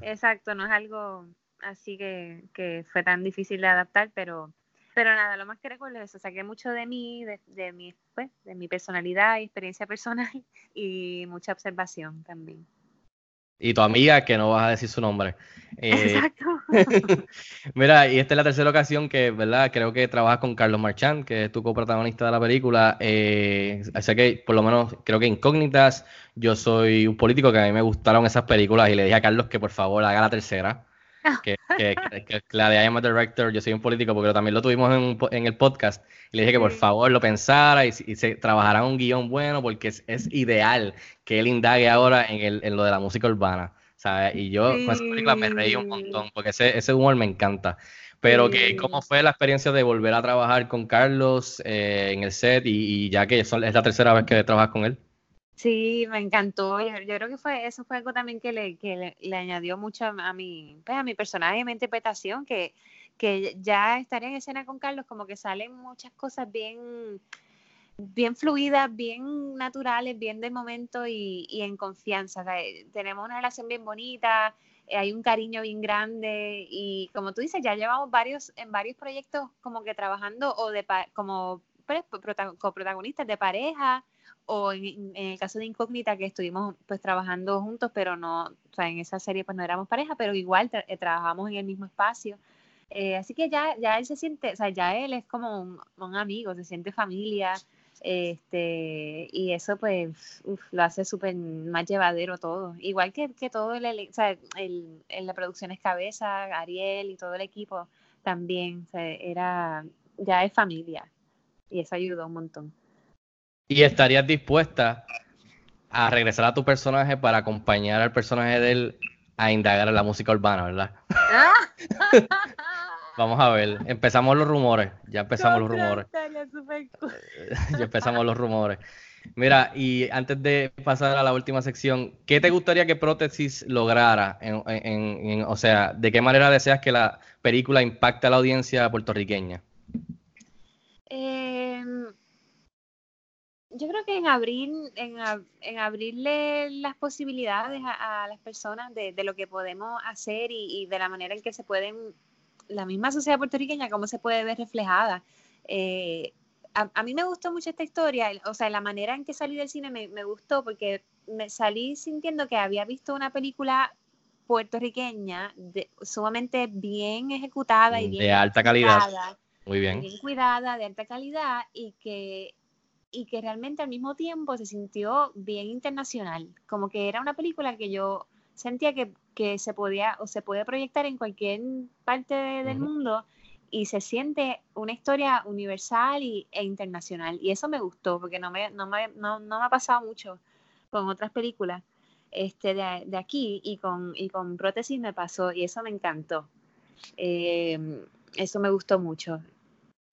Exacto, no es algo así que, que fue tan difícil de adaptar, pero pero nada, lo más que recuerdo es eso, saqué mucho de mí, de, de mi, pues, de mi personalidad y experiencia [LAUGHS] personal y mucha observación también. Y tu amiga, que no vas a decir su nombre. [LAUGHS] Eh, Exacto. [LAUGHS] Mira, y esta es la tercera ocasión que, ¿verdad? Creo que trabajas con Carlos Marchand, que es tu coprotagonista de la película. Eh, así que, por lo menos, creo que Incógnitas, yo soy un político que a mí me gustaron esas películas y le dije a Carlos que por favor haga la tercera. [LAUGHS] Que, que, que- que la de I am a director, yo soy un político, porque también lo tuvimos en, en el podcast. Y le dije que por Sí. favor lo pensara y, y se trabajara un guion bueno, porque es, es ideal que él indague ahora en, el, en lo de la música urbana. ¿sabes? Y yo con esa película me reí un Sí. montón, porque ese, ese humor me encanta. Pero que, Sí. ¿cómo fue la experiencia de volver a trabajar con Carlos eh, en el set? Y, y ya que son- es la tercera vez que trabajas con él. Sí, me encantó. Yo, creo que fue eso fue algo también que le, que le, le añadió mucho a, mi, pues, a mi personaje y mi interpretación, que, que ya estar en escena con Carlos, como que salen muchas cosas bien, bien fluidas, bien naturales, bien del momento y, y en confianza. O sea, eh, tenemos una relación bien bonita, eh, hay un cariño bien grande y como tú dices, ya llevamos varios, en varios proyectos como que trabajando o de como pues, prota- coprotagonistas de pareja o en, el caso de Incógnita que estuvimos pues trabajando juntos, pero no, o sea, en esa serie pues no éramos pareja, pero igual tra- eh, trabajamos en el mismo espacio. Eh, así que ya, ya él se siente, o sea, ya él es como un, amigo, se siente familia, este, y eso pues uf, lo hace súper más llevadero todo. Igual que, que todo el, o sea, el, en la producción es cabeza, Ariel y todo el equipo también, era, ya es familia, y eso ayudó un montón. ¿Y estarías dispuesta a regresar a tu personaje para acompañar al personaje de él a indagar en la música urbana, verdad? [LAUGHS] Vamos a ver. Empezamos los rumores. Ya empezamos los rumores. cool. [LAUGHS] ya empezamos los rumores. Mira, y antes de pasar a la última sección, ¿qué te gustaría que Prótesis lograra? En, en- en- o sea, ¿de qué manera deseas que la película impacte a la audiencia puertorriqueña? Em, yo creo que en abrir, en, en abrirle las posibilidades a, a las personas de, de lo que podemos hacer y, y de la manera en que se pueden, la misma sociedad puertorriqueña, cómo se puede ver reflejada. Eh, a, a mí me gustó mucho esta historia, o sea, la manera en que salí del cine me, me gustó porque me salí sintiendo que había visto una película puertorriqueña de- sumamente bien ejecutada y Mm, De bien alta calidad. cuidada Muy bien. bien cuidada, de alta calidad y que, y que realmente al mismo tiempo se sintió bien internacional. Como que era una película que yo sentía que, que se podía o se puede proyectar en cualquier parte de- del Ujú. mundo y se siente una historia universal y, e internacional. Y eso me gustó porque no me, no me, no, no me ha pasado mucho con otras películas este, de, de aquí y con, y con prótesis me pasó y eso me encantó. Eh, eso me gustó mucho.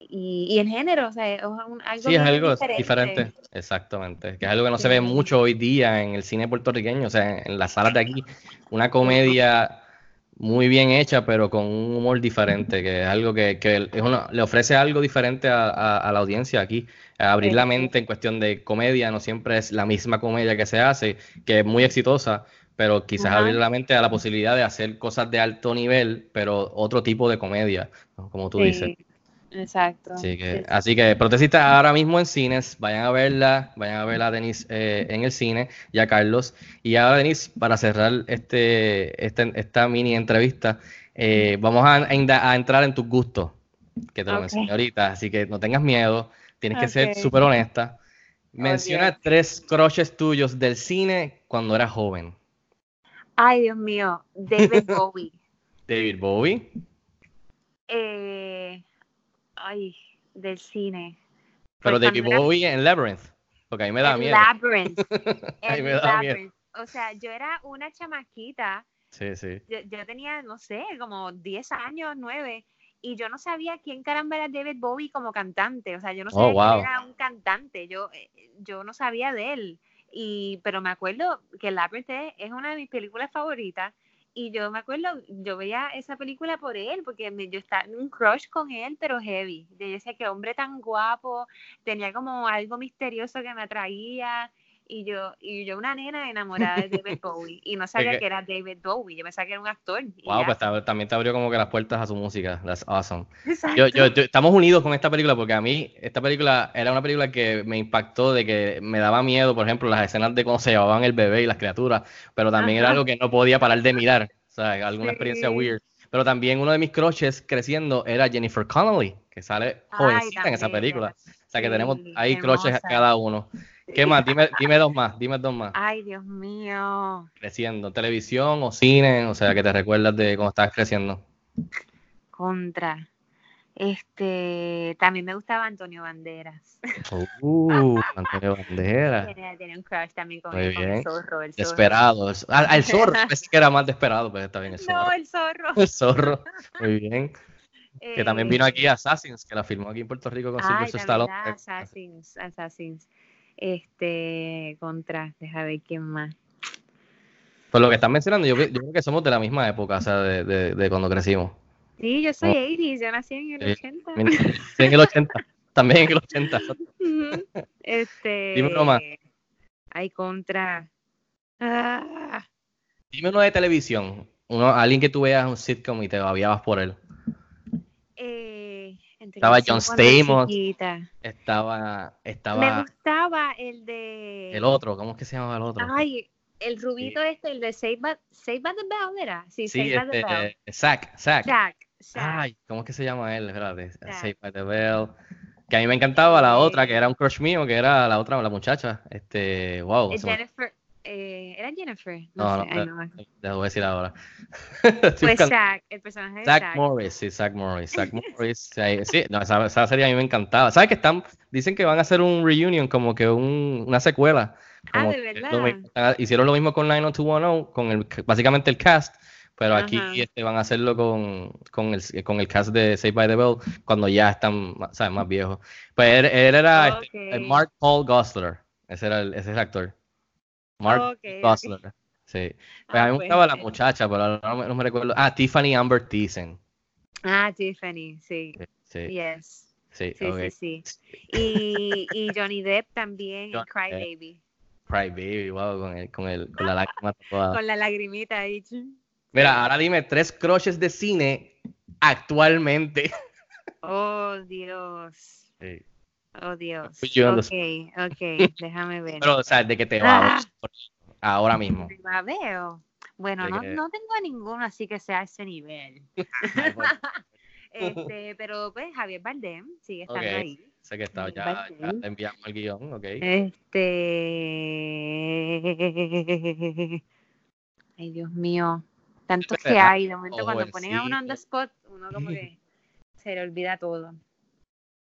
Y, y el género, o sea, es un- algo Sí, es algo diferente. Exactamente. Que es algo que no se ve mucho hoy día en el cine puertorriqueño, o sea, en las salas de aquí. Una comedia muy bien hecha, pero con un humor diferente, que es algo que, que es una- le ofrece algo diferente a, a- a la audiencia aquí. Abrir la mente en cuestión de comedia no siempre es la misma comedia que se hace, que es muy exitosa, pero quizás Ajá. abrir la mente a la posibilidad de hacer cosas de alto nivel, pero otro tipo de comedia, ¿no? como tú Sí, dices. Exacto. Así que, Sí, sí. así que Protesista ahora mismo en cines, vayan a verla, vayan a ver a Denise eh, en el cine y a Carlos. Y ahora, Denise, para cerrar este, este- esta mini entrevista, eh, vamos a, entrar en tus gustos, que te lo mencioné ahorita, así que no tengas miedo, tienes que ser súper honesta. Menciona tres crushes tuyos del cine cuando eras joven. Ay, Dios mío, David [LAUGHS] Bowie. David Bowie, Eh, ay, del cine. pero Pues David era- Bowie en Labyrinth, porque a mí me da el miedo. Labyrinth. [LAUGHS] Me da miedo. O sea, yo era una chamaquita Sí, sí. yo, yo tenía, no sé, como 10 años, 9, y yo no sabía quién caramba era David Bowie como cantante, o sea, yo no Oh, sabía wow. él era un cantante, yo, eh, yo no sabía de él, y, pero me acuerdo que Labyrinth es una de mis películas favoritas, y yo me acuerdo, yo veía esa película por él, porque me- yo estaba en un crush con él, pero heavy, yo decía que hombre tan guapo, tenía como algo misterioso que me atraía, y yo, y yo una nena enamorada de David [LAUGHS] Bowie, y no sabía que- que era David Bowie, yo pensaba que era un actor. Wow, pues ta- también te abrió como que las puertas a su música. That's awesome. Yo, yo, yo- estamos unidos con esta película porque a mí esta película era una película que me impactó de que me daba miedo, por ejemplo, las escenas de cómo se llevaban el bebé y las criaturas, pero también era Ajá. algo que no podía parar de mirar, o sea, alguna experiencia Sí. weird. Pero también uno de mis crushes creciendo era Jennifer Connelly, que sale Ay, jovencita tan en esa película. O sea que tenemos ahí hermosa. cada uno. ¿Qué más? Dime, dime dos más, dime dos más. Ay, Dios mío. Creciendo, televisión o cine, o sea, que te recuerdas de cuando estabas creciendo. Contra. Este, también me gustaba Antonio Banderas. Uh, [LAUGHS] Antonio Banderas. Tenía, tenía un crush también con, Muy él, con el zorro. El zorro. Desperado. el- Ah, el zorro. [LAUGHS] Pensé que era más desesperado, pero está bien el zorro. No, el zorro. [LAUGHS] El zorro. Muy bien. Que también vino aquí Eh, Assassins, que la filmó aquí en Puerto Rico con también Stallone. Assassins, Assassins. Este, contra, deja ver quién más. Por lo que están mencionando, yo, yo creo que somos de la misma época, o sea, de, de, de cuando crecimos. Sí, yo soy Oh. 80s, yo nací en el Sí. 80. En el 80. [LAUGHS] También en el 80. Ujú. Este. Dime uno más. Ay, contra. Ah, Dime uno de televisión. Uno, alguien que tú veas un sitcom y te babiabas por él. eh, Estaba John Stamos. chiquita. Estaba, Me estaba gustaba el de. el otro, ¿cómo es que se llama el otro? Ay, el rubito este, el de Save by, Save by the Bell, ¿era? Sí, sí, Save by the Bell. este, Zack. Jack. Jack. Ay, ¿cómo es que se llama él? Espérate. Saved by the Bell. Que a mí me encantaba la otra, que era un crush mío, que era la otra, la muchacha. Este, wow. Eh, Jennifer. Eh, ¿Era Jennifer? No, No, no, sé. ay, no acuerdo. te lo voy a decir ahora. [LAUGHS] Pues Zack, el personaje de Zack Zack. Morris, sí, Zack Morris. Zack Morris, sí, sí, no, esa, esa serie a mí me encantaba. ¿Sabes que están? Dicen que van a hacer un reunion, como que un, una secuela. Ah, como ¿de que verdad? lo mi- ah, hicieron lo mismo con 90210, con el, básicamente el cast, pero aquí Ajá. este, van a hacerlo con, con, el, con el cast de Saved by the Bell cuando ya están ¿sabes? más viejos. Pues él, él era este, Ok. Mark Paul Gosselaar, ese era el, ese es el actor. Mark Ok, ok. Gosselaar, sí. Pues Ah, a mí me pues, gustaba la muchacha, pero ahora no, me- no me recuerdo. Ah, Tiffany Amber Thiessen. Ah, Tiffany, sí. Sí, Yes. sí, Sí, sí, sí. Y, y Johnny Depp también en Johnny Cry. Baby. Cry Baby, wow, con, el, con, el, con la lágrima tatuada. [LAUGHS] Con la lagrimita ahí. Mira, ahora dime tres crushes de cine actualmente. Oh, Dios. Sí. Oh, Dios. Ok, ok, [LAUGHS] déjame ver. Pero, o sea, de que te Ah. va ahora mismo. La veo. Bueno, no, que- no tengo ninguno así que sea a ese nivel. [LAUGHS] Ay, pues, Este, pero pues Javier Bardem sigue estando Ok. ahí. sé que está, ya, ya te enviamos el guion, ok. Este. Ay, Dios mío. Tantos que hay. De momento, cuando ponen a uno on the spot, uno como que [LAUGHS] se le olvida todo.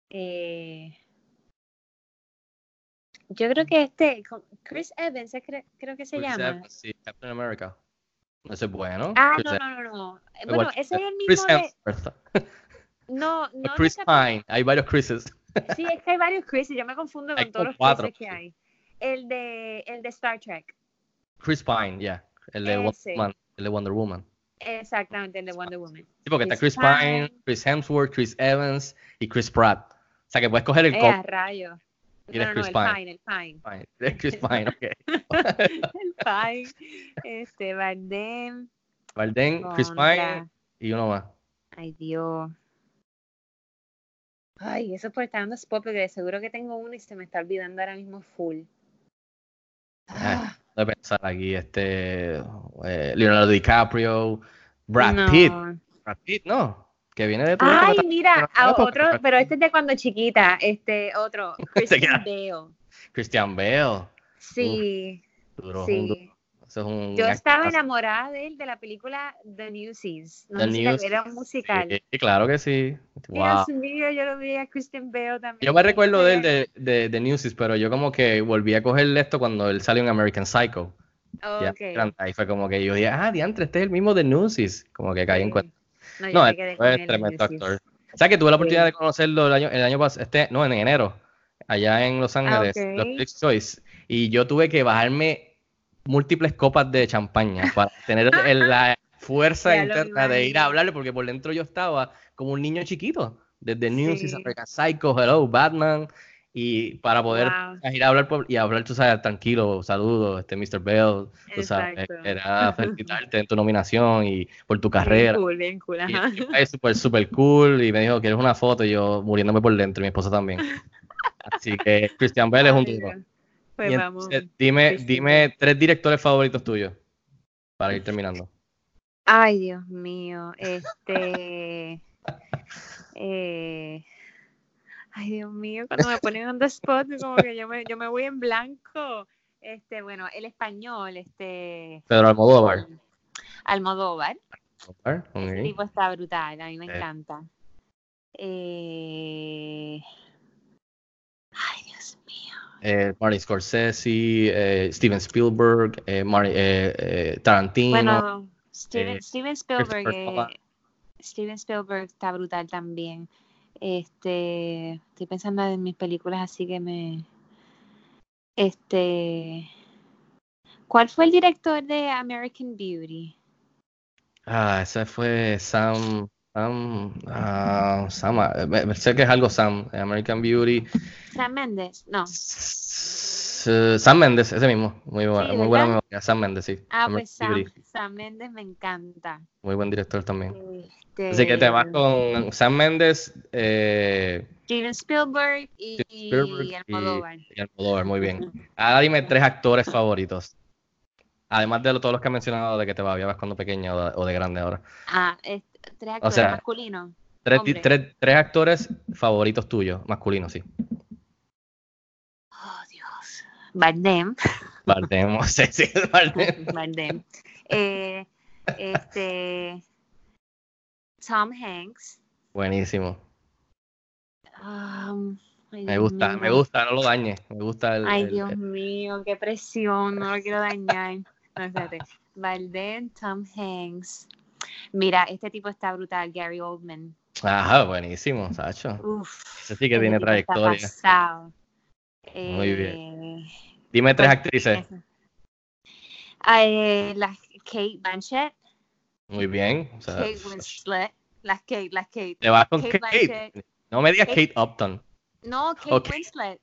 Eh, yo creo que este, Chris Evans, cre- creo que se Chris llama. Evans, sí, Captain America. Ese es bueno. Ah, Chris no, no, no, no. Bueno, ese es el Chris mismo de. Hemsworth. No, [LAUGHS] no. Chris Pine. Hay varios Chris's. [LAUGHS] Sí, es que hay varios Chris y yo me confundo Hay con todos los cuatro, que sí. hay. El de, el de Star Trek. Chris Pine, ya. El de Wonder. Woman. El de Wonder Woman. Exactamente, el de Wonder Woman. Sí, porque está Chris Chris Pine, Pine. Chris Hemsworth, Chris Evans y Chris Pratt. O sea que puedes coger el Eh, a rayo. Eres No, no, Chris el Pine. Pine, el Pine. Pine. [LAUGHS] Chris Pine, ok. el Pine. Este, Bardem. Bardem, Chris Pine y uno más. Ay, Dios. Ay, eso por estar dando spot, porque seguro que tengo uno y se me está olvidando ahora mismo full. Ah, de pensar aquí, este eh, Leonardo DiCaprio, Brad. Pitt, Brad Pitt, no, que viene de Ay, mira, a otro, pero este es de cuando chiquita, este otro, [LAUGHS] Christian. Bale. Christian Bale, Sí, duro, un sí. duro. Eso es un Yo estaba enamorada de él de la película The Newsies. No The sé si era un musical. Sí, claro que sí. Wow. Dios mío, yo lo vi a Christian Bale también. Yo me recuerdo de él de, de, de Newsies, pero yo como que volví a cogerle esto cuando él salió en American Psycho. Ya, Ok. grande, ahí fue como que yo dije, ah, diantre, este es el mismo de Newsies. Como que caí en cuenta. No, No, él él en tremendo actor. O sea que tuve la oportunidad Sí. de conocerlo el año, el año pasado, este, no, en enero, allá en Los Ángeles, Ah, ok. los Critics' Choice, y yo tuve que bajarme múltiples copas de champaña para [LAUGHS] tener el- la fuerza interna de ir a hablarle, porque por dentro yo estaba como un niño chiquito, desde Newsies, Sí. American Psycho, Hello, Batman, y para poder Wow. ir a hablar por- y hablar, tú sabes, tranquilo, saludos, este Mr. Bell, tú sabes, era felicitarte en tu nominación y por tu [LAUGHS] Bien carrera. cool, bien cool, ajá. tipo es súper, súper cool y me dijo, ¿quieres una foto? Y yo muriéndome por dentro, y mi esposa también. Así que Christian Bell es un. Dios. Pues vamos. dime, dime tres directores favoritos tuyos para ir terminando. Ay, Dios mío, este... [LAUGHS] eh, Ay, Dios mío, cuando me ponen on [LAUGHS] the spot, como que yo me, yo me voy en blanco. Este, bueno, el español, este... Pedro Almodóvar. Almodóvar. Almodóvar, Ese ok. tipo está brutal, a mí me Sí. encanta. Eh... Ay, Dios mío. Eh, Martin Scorsese, eh, Steven Spielberg, eh, eh, eh, Tarantino. Bueno, Steven, eh, Steven Spielberg, eh. Steven Spielberg está brutal también. Este, estoy pensando en mis películas así que me, este, ¿cuál fue el director de American Beauty? Ah, ese fue Sam. Sam. ah, Sam ah, sé que es algo Sam. American Beauty. Sam Mendes, no. S- Sam Mendes, ese mismo. Muy, buena, Sí, muy buena memoria. Sam Mendes, sí. Ah, pues Sam, Sam Mendes me encanta. Muy buen director también. Este, Así que te vas con Sam Mendes, eh, Steven Spielberg y, Spielberg y Almodóvar. y Almodóvar, muy bien. Ahora dime tres actores favoritos. Además de todos los que has mencionado de que te babiabas cuando pequeña o de, o de grande ahora. Ah, es- tres actores sea, masculinos. Tres, tres, tres actores favoritos tuyos, masculinos, sí. Bardem. Bardem, [LAUGHS] sí, sí, Bardem. [LAUGHS] Bardem. Eh, este, Tom Hanks. Buenísimo. Um, ay, Me gusta, me gusta, no lo dañes. Me gusta el. Ay, el- Dios el- mío, qué presión, no lo quiero dañar. No, espérate. Tom Hanks. Mira, este tipo está brutal, Gary Oldman. Ajá, buenísimo, Sacho. Uf. Ese sí que ese tiene tipo está trayectoria. pasado. Muy bien. Eh, Dime tres pues, actrices. Ah, eh, la Kate Blanchett, Muy bien. o sea, Kate Winslet, las Kate, las Kate. te vas con Kate Kate. Blanchett. No me digas Kate- Kate Upton. No, Kate Ok. Winslet.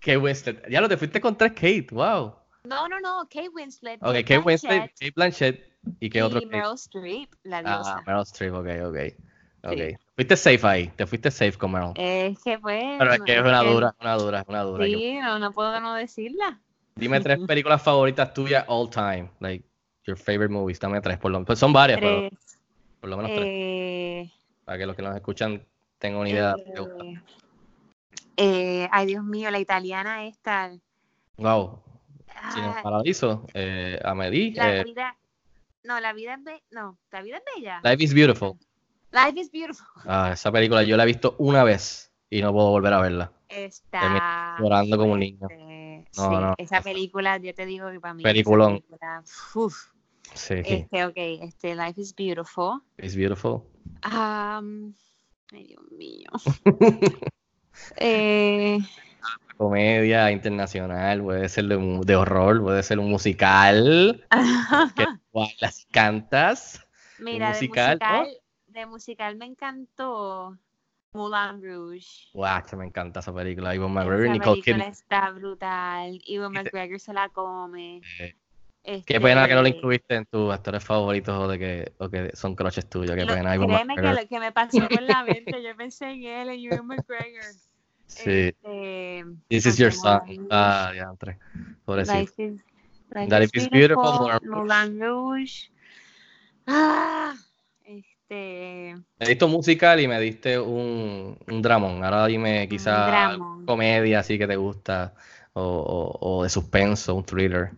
Kate Winslet. Ya lo te fuiste con tres Kate. Wow. No, no, no, Kate Winslet. Ok, Kate Winslet, Kate Blanchett. ¿Y qué otro y Kate? Meryl Streep, la diosa. Ah, Meryl Streep, ok, ok. Ok. Sí. Fuiste safe ahí. Te fuiste safe con Meryl. Es que pues. Pero es que es una dura, una dura, una dura. Sí, no, no puedo no decirla. Dime tres [LAUGHS] películas favoritas tuyas all time. Like, your favorite movies. Dame tres, por lo menos. Pues son varias, pero Tres. por lo menos tres. Eh, Para que los que nos escuchan tengan una idea de te gusta. eh, eh, ay, Dios mío, la italiana esta. Wow. Cine ah, Paradiso. Eh, Amelie. la eh, vida. No, la vida es bella. No, la vida es bella. Life is Beautiful. Life is beautiful. [LAUGHS] Ah, esa película yo la he visto una vez y no puedo volver a verla. Está. llorando como un niño. No, sí, no. esa película, yo te digo que para mí. Peliculón. película, uf. Sí, Este, ok, este, Life is beautiful. It's Beautiful. Am, ay, Dios mío. [LAUGHS] eh, Comedia internacional, puede ser de, de horror, puede ser un musical, [LAUGHS] que y cantas. mira, de musical, musical, ¿no? De musical me encantó Moulin Rouge. Guau, que me encanta esa película. Ivan Esa McGregor, Nicole película Kidman. está brutal. Ewan Y te- McGregor se la come. Eh, Qué pena que no lo Este, incluiste en tus actores favoritos o de que, o que son crushes tuyos. Qué lo- pena. Ivan créeme que McGregor. lo que me pasó por la [LAUGHS] mente, yo pensé en él, en McGregor. Sí. Este, This is your porque son. Moulin Ah. Pobrecito. Life is, Life That is beautiful, beautiful, Moulin Rouge. Ah, este, Me diste un musical y me diste un, un dramón. Ahora dime quizá dramón. comedia así que te gusta o, o- o de suspenso, un thriller.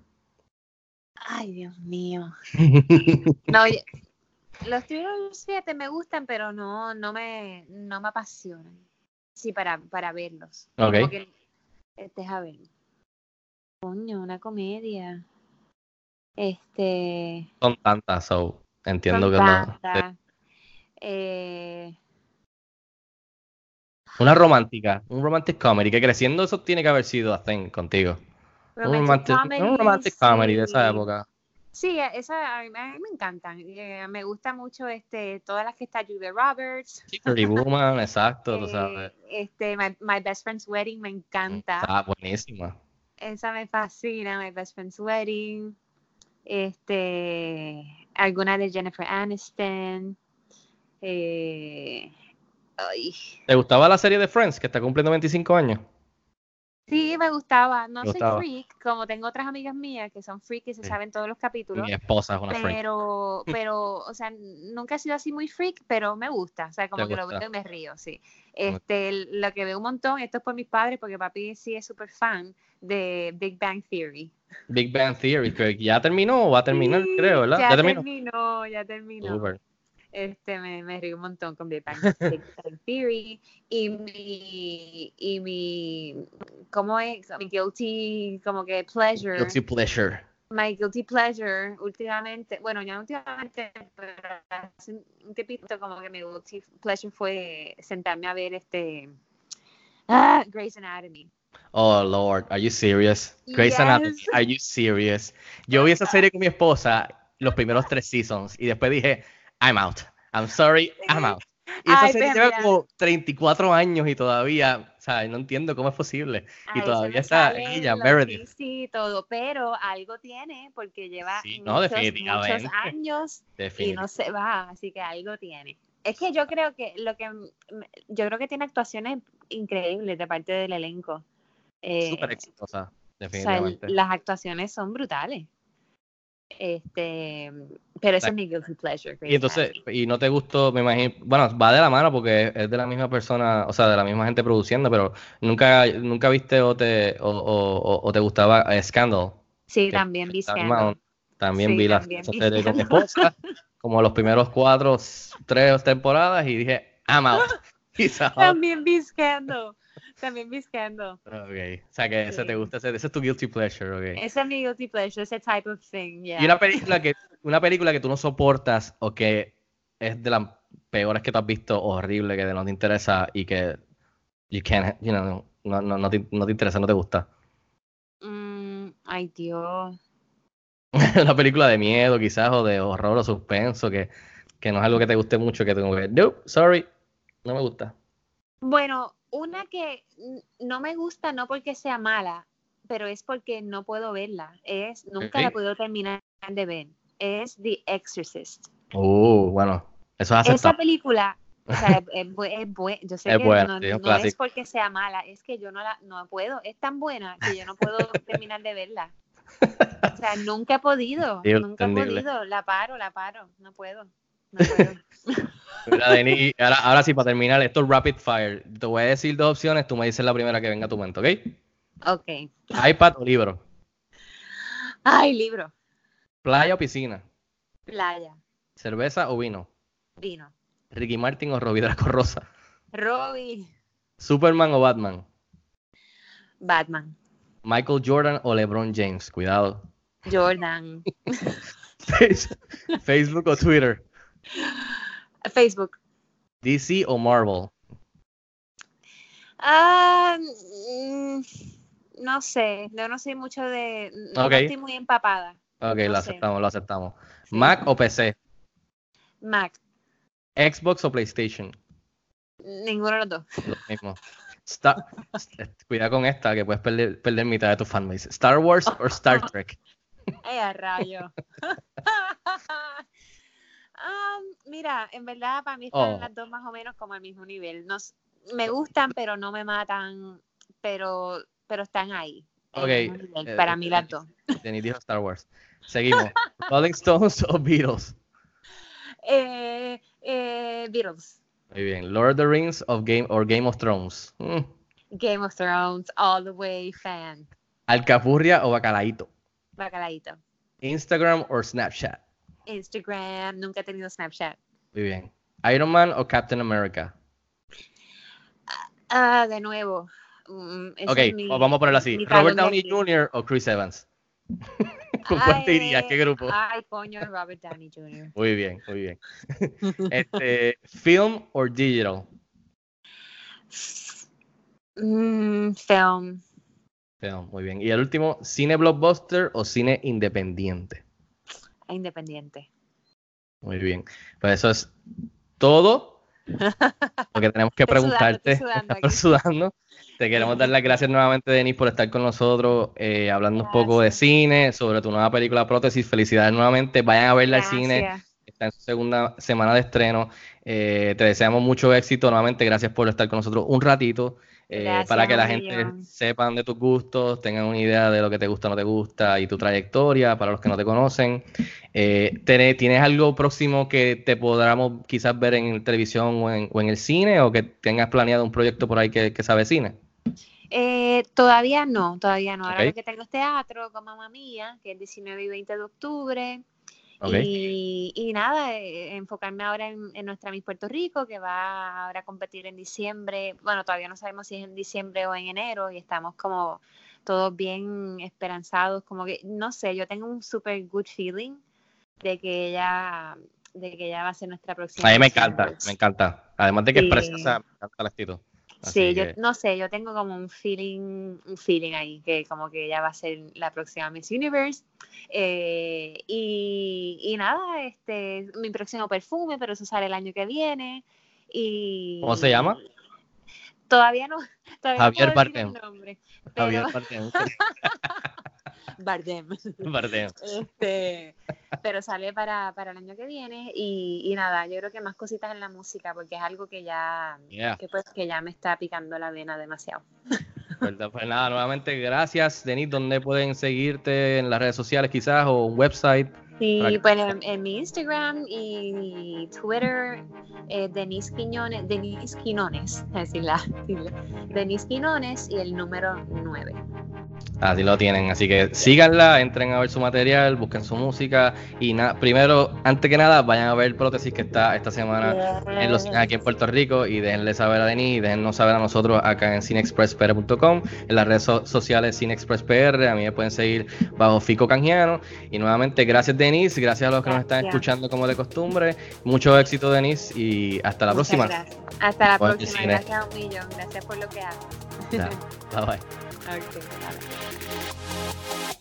ay Dios mío. [LAUGHS] No, los thrillers, fíjate, me gustan, pero no, no me, no me apasionan. Sí, para, para verlos. Ok. Como que, este, a ver. Coño, una comedia. Este, Son tantas, so entiendo son que no. Eh, Una romántica, un romantic comedy, que creciendo eso tiene que haber sido a thing contigo. Un romantic, un romantic comedy de esa sí. época. Sí, esa, a mí, a mí me encantan. Eh, me gusta mucho este, todas las que está Julia Roberts. Sí, Pretty Woman, [LAUGHS] exacto, tú Eh, sabes. este, my, My Best Friend's Wedding me encanta. Está buenísima. Esa me fascina, My Best Friend's Wedding. Este, alguna de Jennifer Aniston. Eh, ay, ¿Te gustaba la serie de Friends, que está cumpliendo 25 años? sí, me gustaba. No Me soy gustaba. freak, como tengo otras amigas mías que son freak y se Sí. saben todos los capítulos. Mi esposa es una freak. pero, [LAUGHS] pero, o sea, nunca he sido así muy freak, pero me gusta, o sea, como que lo veo y me río, sí. Este, lo que veo un montón, esto es por mis padres, porque papi sí es súper fan de Big Bang Theory. Big Bang Theory, que ya terminó o va a terminar, Sí, creo, ¿verdad? Ya, terminó. terminó, ya terminó. Súper. Este, me, me río un montón con [LAUGHS] Big Bang, Theory y mi, y mi, ¿cómo es? Mi guilty, como que pleasure. Guilty pleasure. My guilty pleasure últimamente, bueno, ya últimamente, pero hace un tiempito como que mi guilty pleasure fue sentarme a ver este ah, Grey's Anatomy. Oh Lord, are you serious? Grey's Anatomy, Yes. are you serious? Yo vi esa [LAUGHS] serie con mi esposa los primeros tres seasons y después dije, I'm out. I'm sorry, I'm out. Y esa Ay, serie lleva mira. como 34 años y todavía, o sea, no entiendo cómo es posible. Y todavía está ella, Meredith. Sí, todo, pero algo tiene porque lleva Sí, no, muchos, años y no se va, así que algo tiene. Es que yo creo que lo que yo creo que tiene actuaciones increíbles de parte del elenco. Eh, Súper exitosa, o sea, definitivamente. las actuaciones son brutales. Este, pero ese es mi guilty pleasure. Y entonces, y no te gustó, me imagino, bueno, va de la mano porque es de la misma persona, o sea, de la misma gente produciendo, pero nunca, nunca viste o te, o, o- o- te gustaba eh, Scandal. sí, también vi Scandal. También Sí, vi la serie con mi esposa, como los primeros cuatro, tres temporadas, y dije, I'm out. [LAUGHS] También vi Scandal. [LAUGHS] También vi Scandal. Ok. O sea que Sí. te gusta, ese, ese es tu guilty pleasure, ok. Ese es mi guilty pleasure, ese type of thing, yeah. Y una película que una película que tú no soportas o que es de las peores que tú has visto, horrible, que no te interesa y que you can't, you know, no, no, no, te, no te interesa, no te gusta. Mm, ay, Dios. [LAUGHS] una película de miedo quizás o de horror o suspenso que, que no es algo que te guste mucho, que tengo que nope, sorry, no me gusta. Bueno, una que no me gusta no porque sea mala, pero es porque no puedo verla. Es, nunca la puedo terminar de ver. Es The Exorcist. Uh, bueno, eso es Esa película, o sea, es, [LAUGHS] es bu- es bue- yo sé Es que buena, no, sí, es no porque sea mala, es que yo no la no puedo, es tan buena que yo no puedo [LAUGHS] terminar de verla. O sea, nunca he podido, Sí, nunca he podido, la paro, la paro, no puedo. No puedo. [LAUGHS] Mira, Denis, ahora, ahora sí, para terminar, esto es rapid fire. Te voy a decir dos opciones, tú me dices la primera que venga a tu mente, ¿ok? ok. iPad o libro, Ay, libro, playa o piscina, playa, cerveza o vino, vino. Ricky Martin o Robbie Draco Rosa, Robbie, Superman o Batman, Batman, Michael Jordan o LeBron James, cuidado. Jordan, [LAUGHS] Face- Facebook o Twitter, [LAUGHS] Facebook. DC o Marvel. Ah, mm, no sé, yo no soy mucho de, no Ok. estoy muy empapada. Ok, No lo sé. aceptamos, lo aceptamos. Sí. Mac o PC, Mac, Xbox o PlayStation, ninguno de los dos. lo mismo. Star- [LAUGHS] Cuidado con esta, que puedes perder, perder mitad de tu fanbase. Star Wars o Star [LAUGHS] Trek. Ay, a rayo. [LAUGHS] Ah, mira, en verdad para mí están Oh. las dos más o menos como al mismo nivel. Me gustan, pero no me matan, pero, pero están ahí. Ok, eh, para mí las eh, dos. Denis dijo Star Wars. Seguimos. [LAUGHS] Rolling Stones o Beatles. Eh, eh, Beatles, Muy bien. Lord of the Rings of Game, or Game of Thrones. Mm. Game of Thrones, all the way fan. Alcapurria o Bacalaíto. Bacalaíto. Instagram o Snapchat. Instagram, nunca he tenido Snapchat. Muy bien. Iron Man o Captain America. Ah, de nuevo. ese Ok, mi- o vamos a ponerlo así. Robert Downey. Jr. o Chris Evans. [LAUGHS] ¿Con cuál te irías? ¿Qué grupo? Ay, coño, Robert Downey Jr. Muy bien, muy bien. [LAUGHS] Este, film or digital. Mm, film. Film, muy bien. Y el último, cine blockbuster o cine independiente. Independiente. Muy bien. Pues eso es todo [LAUGHS] lo que tenemos que sudando, preguntarte. sudando [LAUGHS] sudando. Te queremos dar las gracias nuevamente, Denis, por estar con nosotros, eh, hablando un poco de cine, sobre tu nueva película Prótesis. Felicidades nuevamente. Vayan a verla al cine. Está en su segunda semana de estreno. Eh, te deseamos mucho éxito. Nuevamente, gracias por estar con nosotros un ratito. Eh, para que la gente sepan de tus gustos, tengan una idea de lo que te gusta o no te gusta y tu trayectoria para los que no te conocen. Eh, ¿tiene- ¿Tienes algo próximo que te podamos quizás ver en televisión o en, o en el cine o que tengas planeado un proyecto por ahí que, que sabe cine? Eh, todavía no, todavía no. Ahora Ok. lo que tengo es teatro con mamá mía, que es 19 y 20 de octubre. Ok. Y, y nada, eh, enfocarme ahora en, en nuestra Miss Puerto Rico, que va ahora a competir en diciembre. Bueno, todavía no sabemos si es en diciembre o en enero, y estamos como todos bien esperanzados. Como que, no sé, yo tengo un super good feeling de que ella, de que ella va a ser nuestra próxima. A mí me encanta, me encanta. Además de que es Sí. preciosa, me encanta el actitud. Así Sí, yo que- no sé, yo tengo como un feeling, un feeling ahí, que como que ella va a ser la próxima Miss Universe. Eh, y, y nada, este, mi próximo perfume, pero eso sale el año que viene. Y ¿Cómo se llama? Todavía no, todavía Javier no Bardem. nombre, Javier pero- Bardem. [LAUGHS] Bardem. Bardem. Este, pero sale para, para el año que viene y, y nada, yo creo que más cositas en la música porque es algo que ya, Yeah. que pues que ya me está picando la vena demasiado. ¿Verdad? Pues nada, nuevamente gracias, Denis. ¿Dónde pueden seguirte en las redes sociales quizás o un website? Sí, bueno, en, en mi Instagram y Twitter, eh, Denise Quiñones, Denise Quinones, es decir, la, Denise Quinones y el número 9. Así lo tienen. Así que síganla, entren a ver su material, busquen su música. Y nada, primero, antes que nada, vayan a ver Prótesis que está esta semana en los, aquí en Puerto Rico. Y déjenle saber a Denis y déjennos saber a nosotros acá en cinexpresspr.com, en las redes so- sociales cinexpresspr. A mí me pueden seguir bajo Fico Canjiano. Y nuevamente, gracias Denis, gracias a los que nos están escuchando como de costumbre. Mucho éxito Denis y hasta la Muchas próxima. gracias. Hasta la próxima. Gracias a un millón. Gracias por lo que haces. [LAUGHS] Bye. Ok, bye.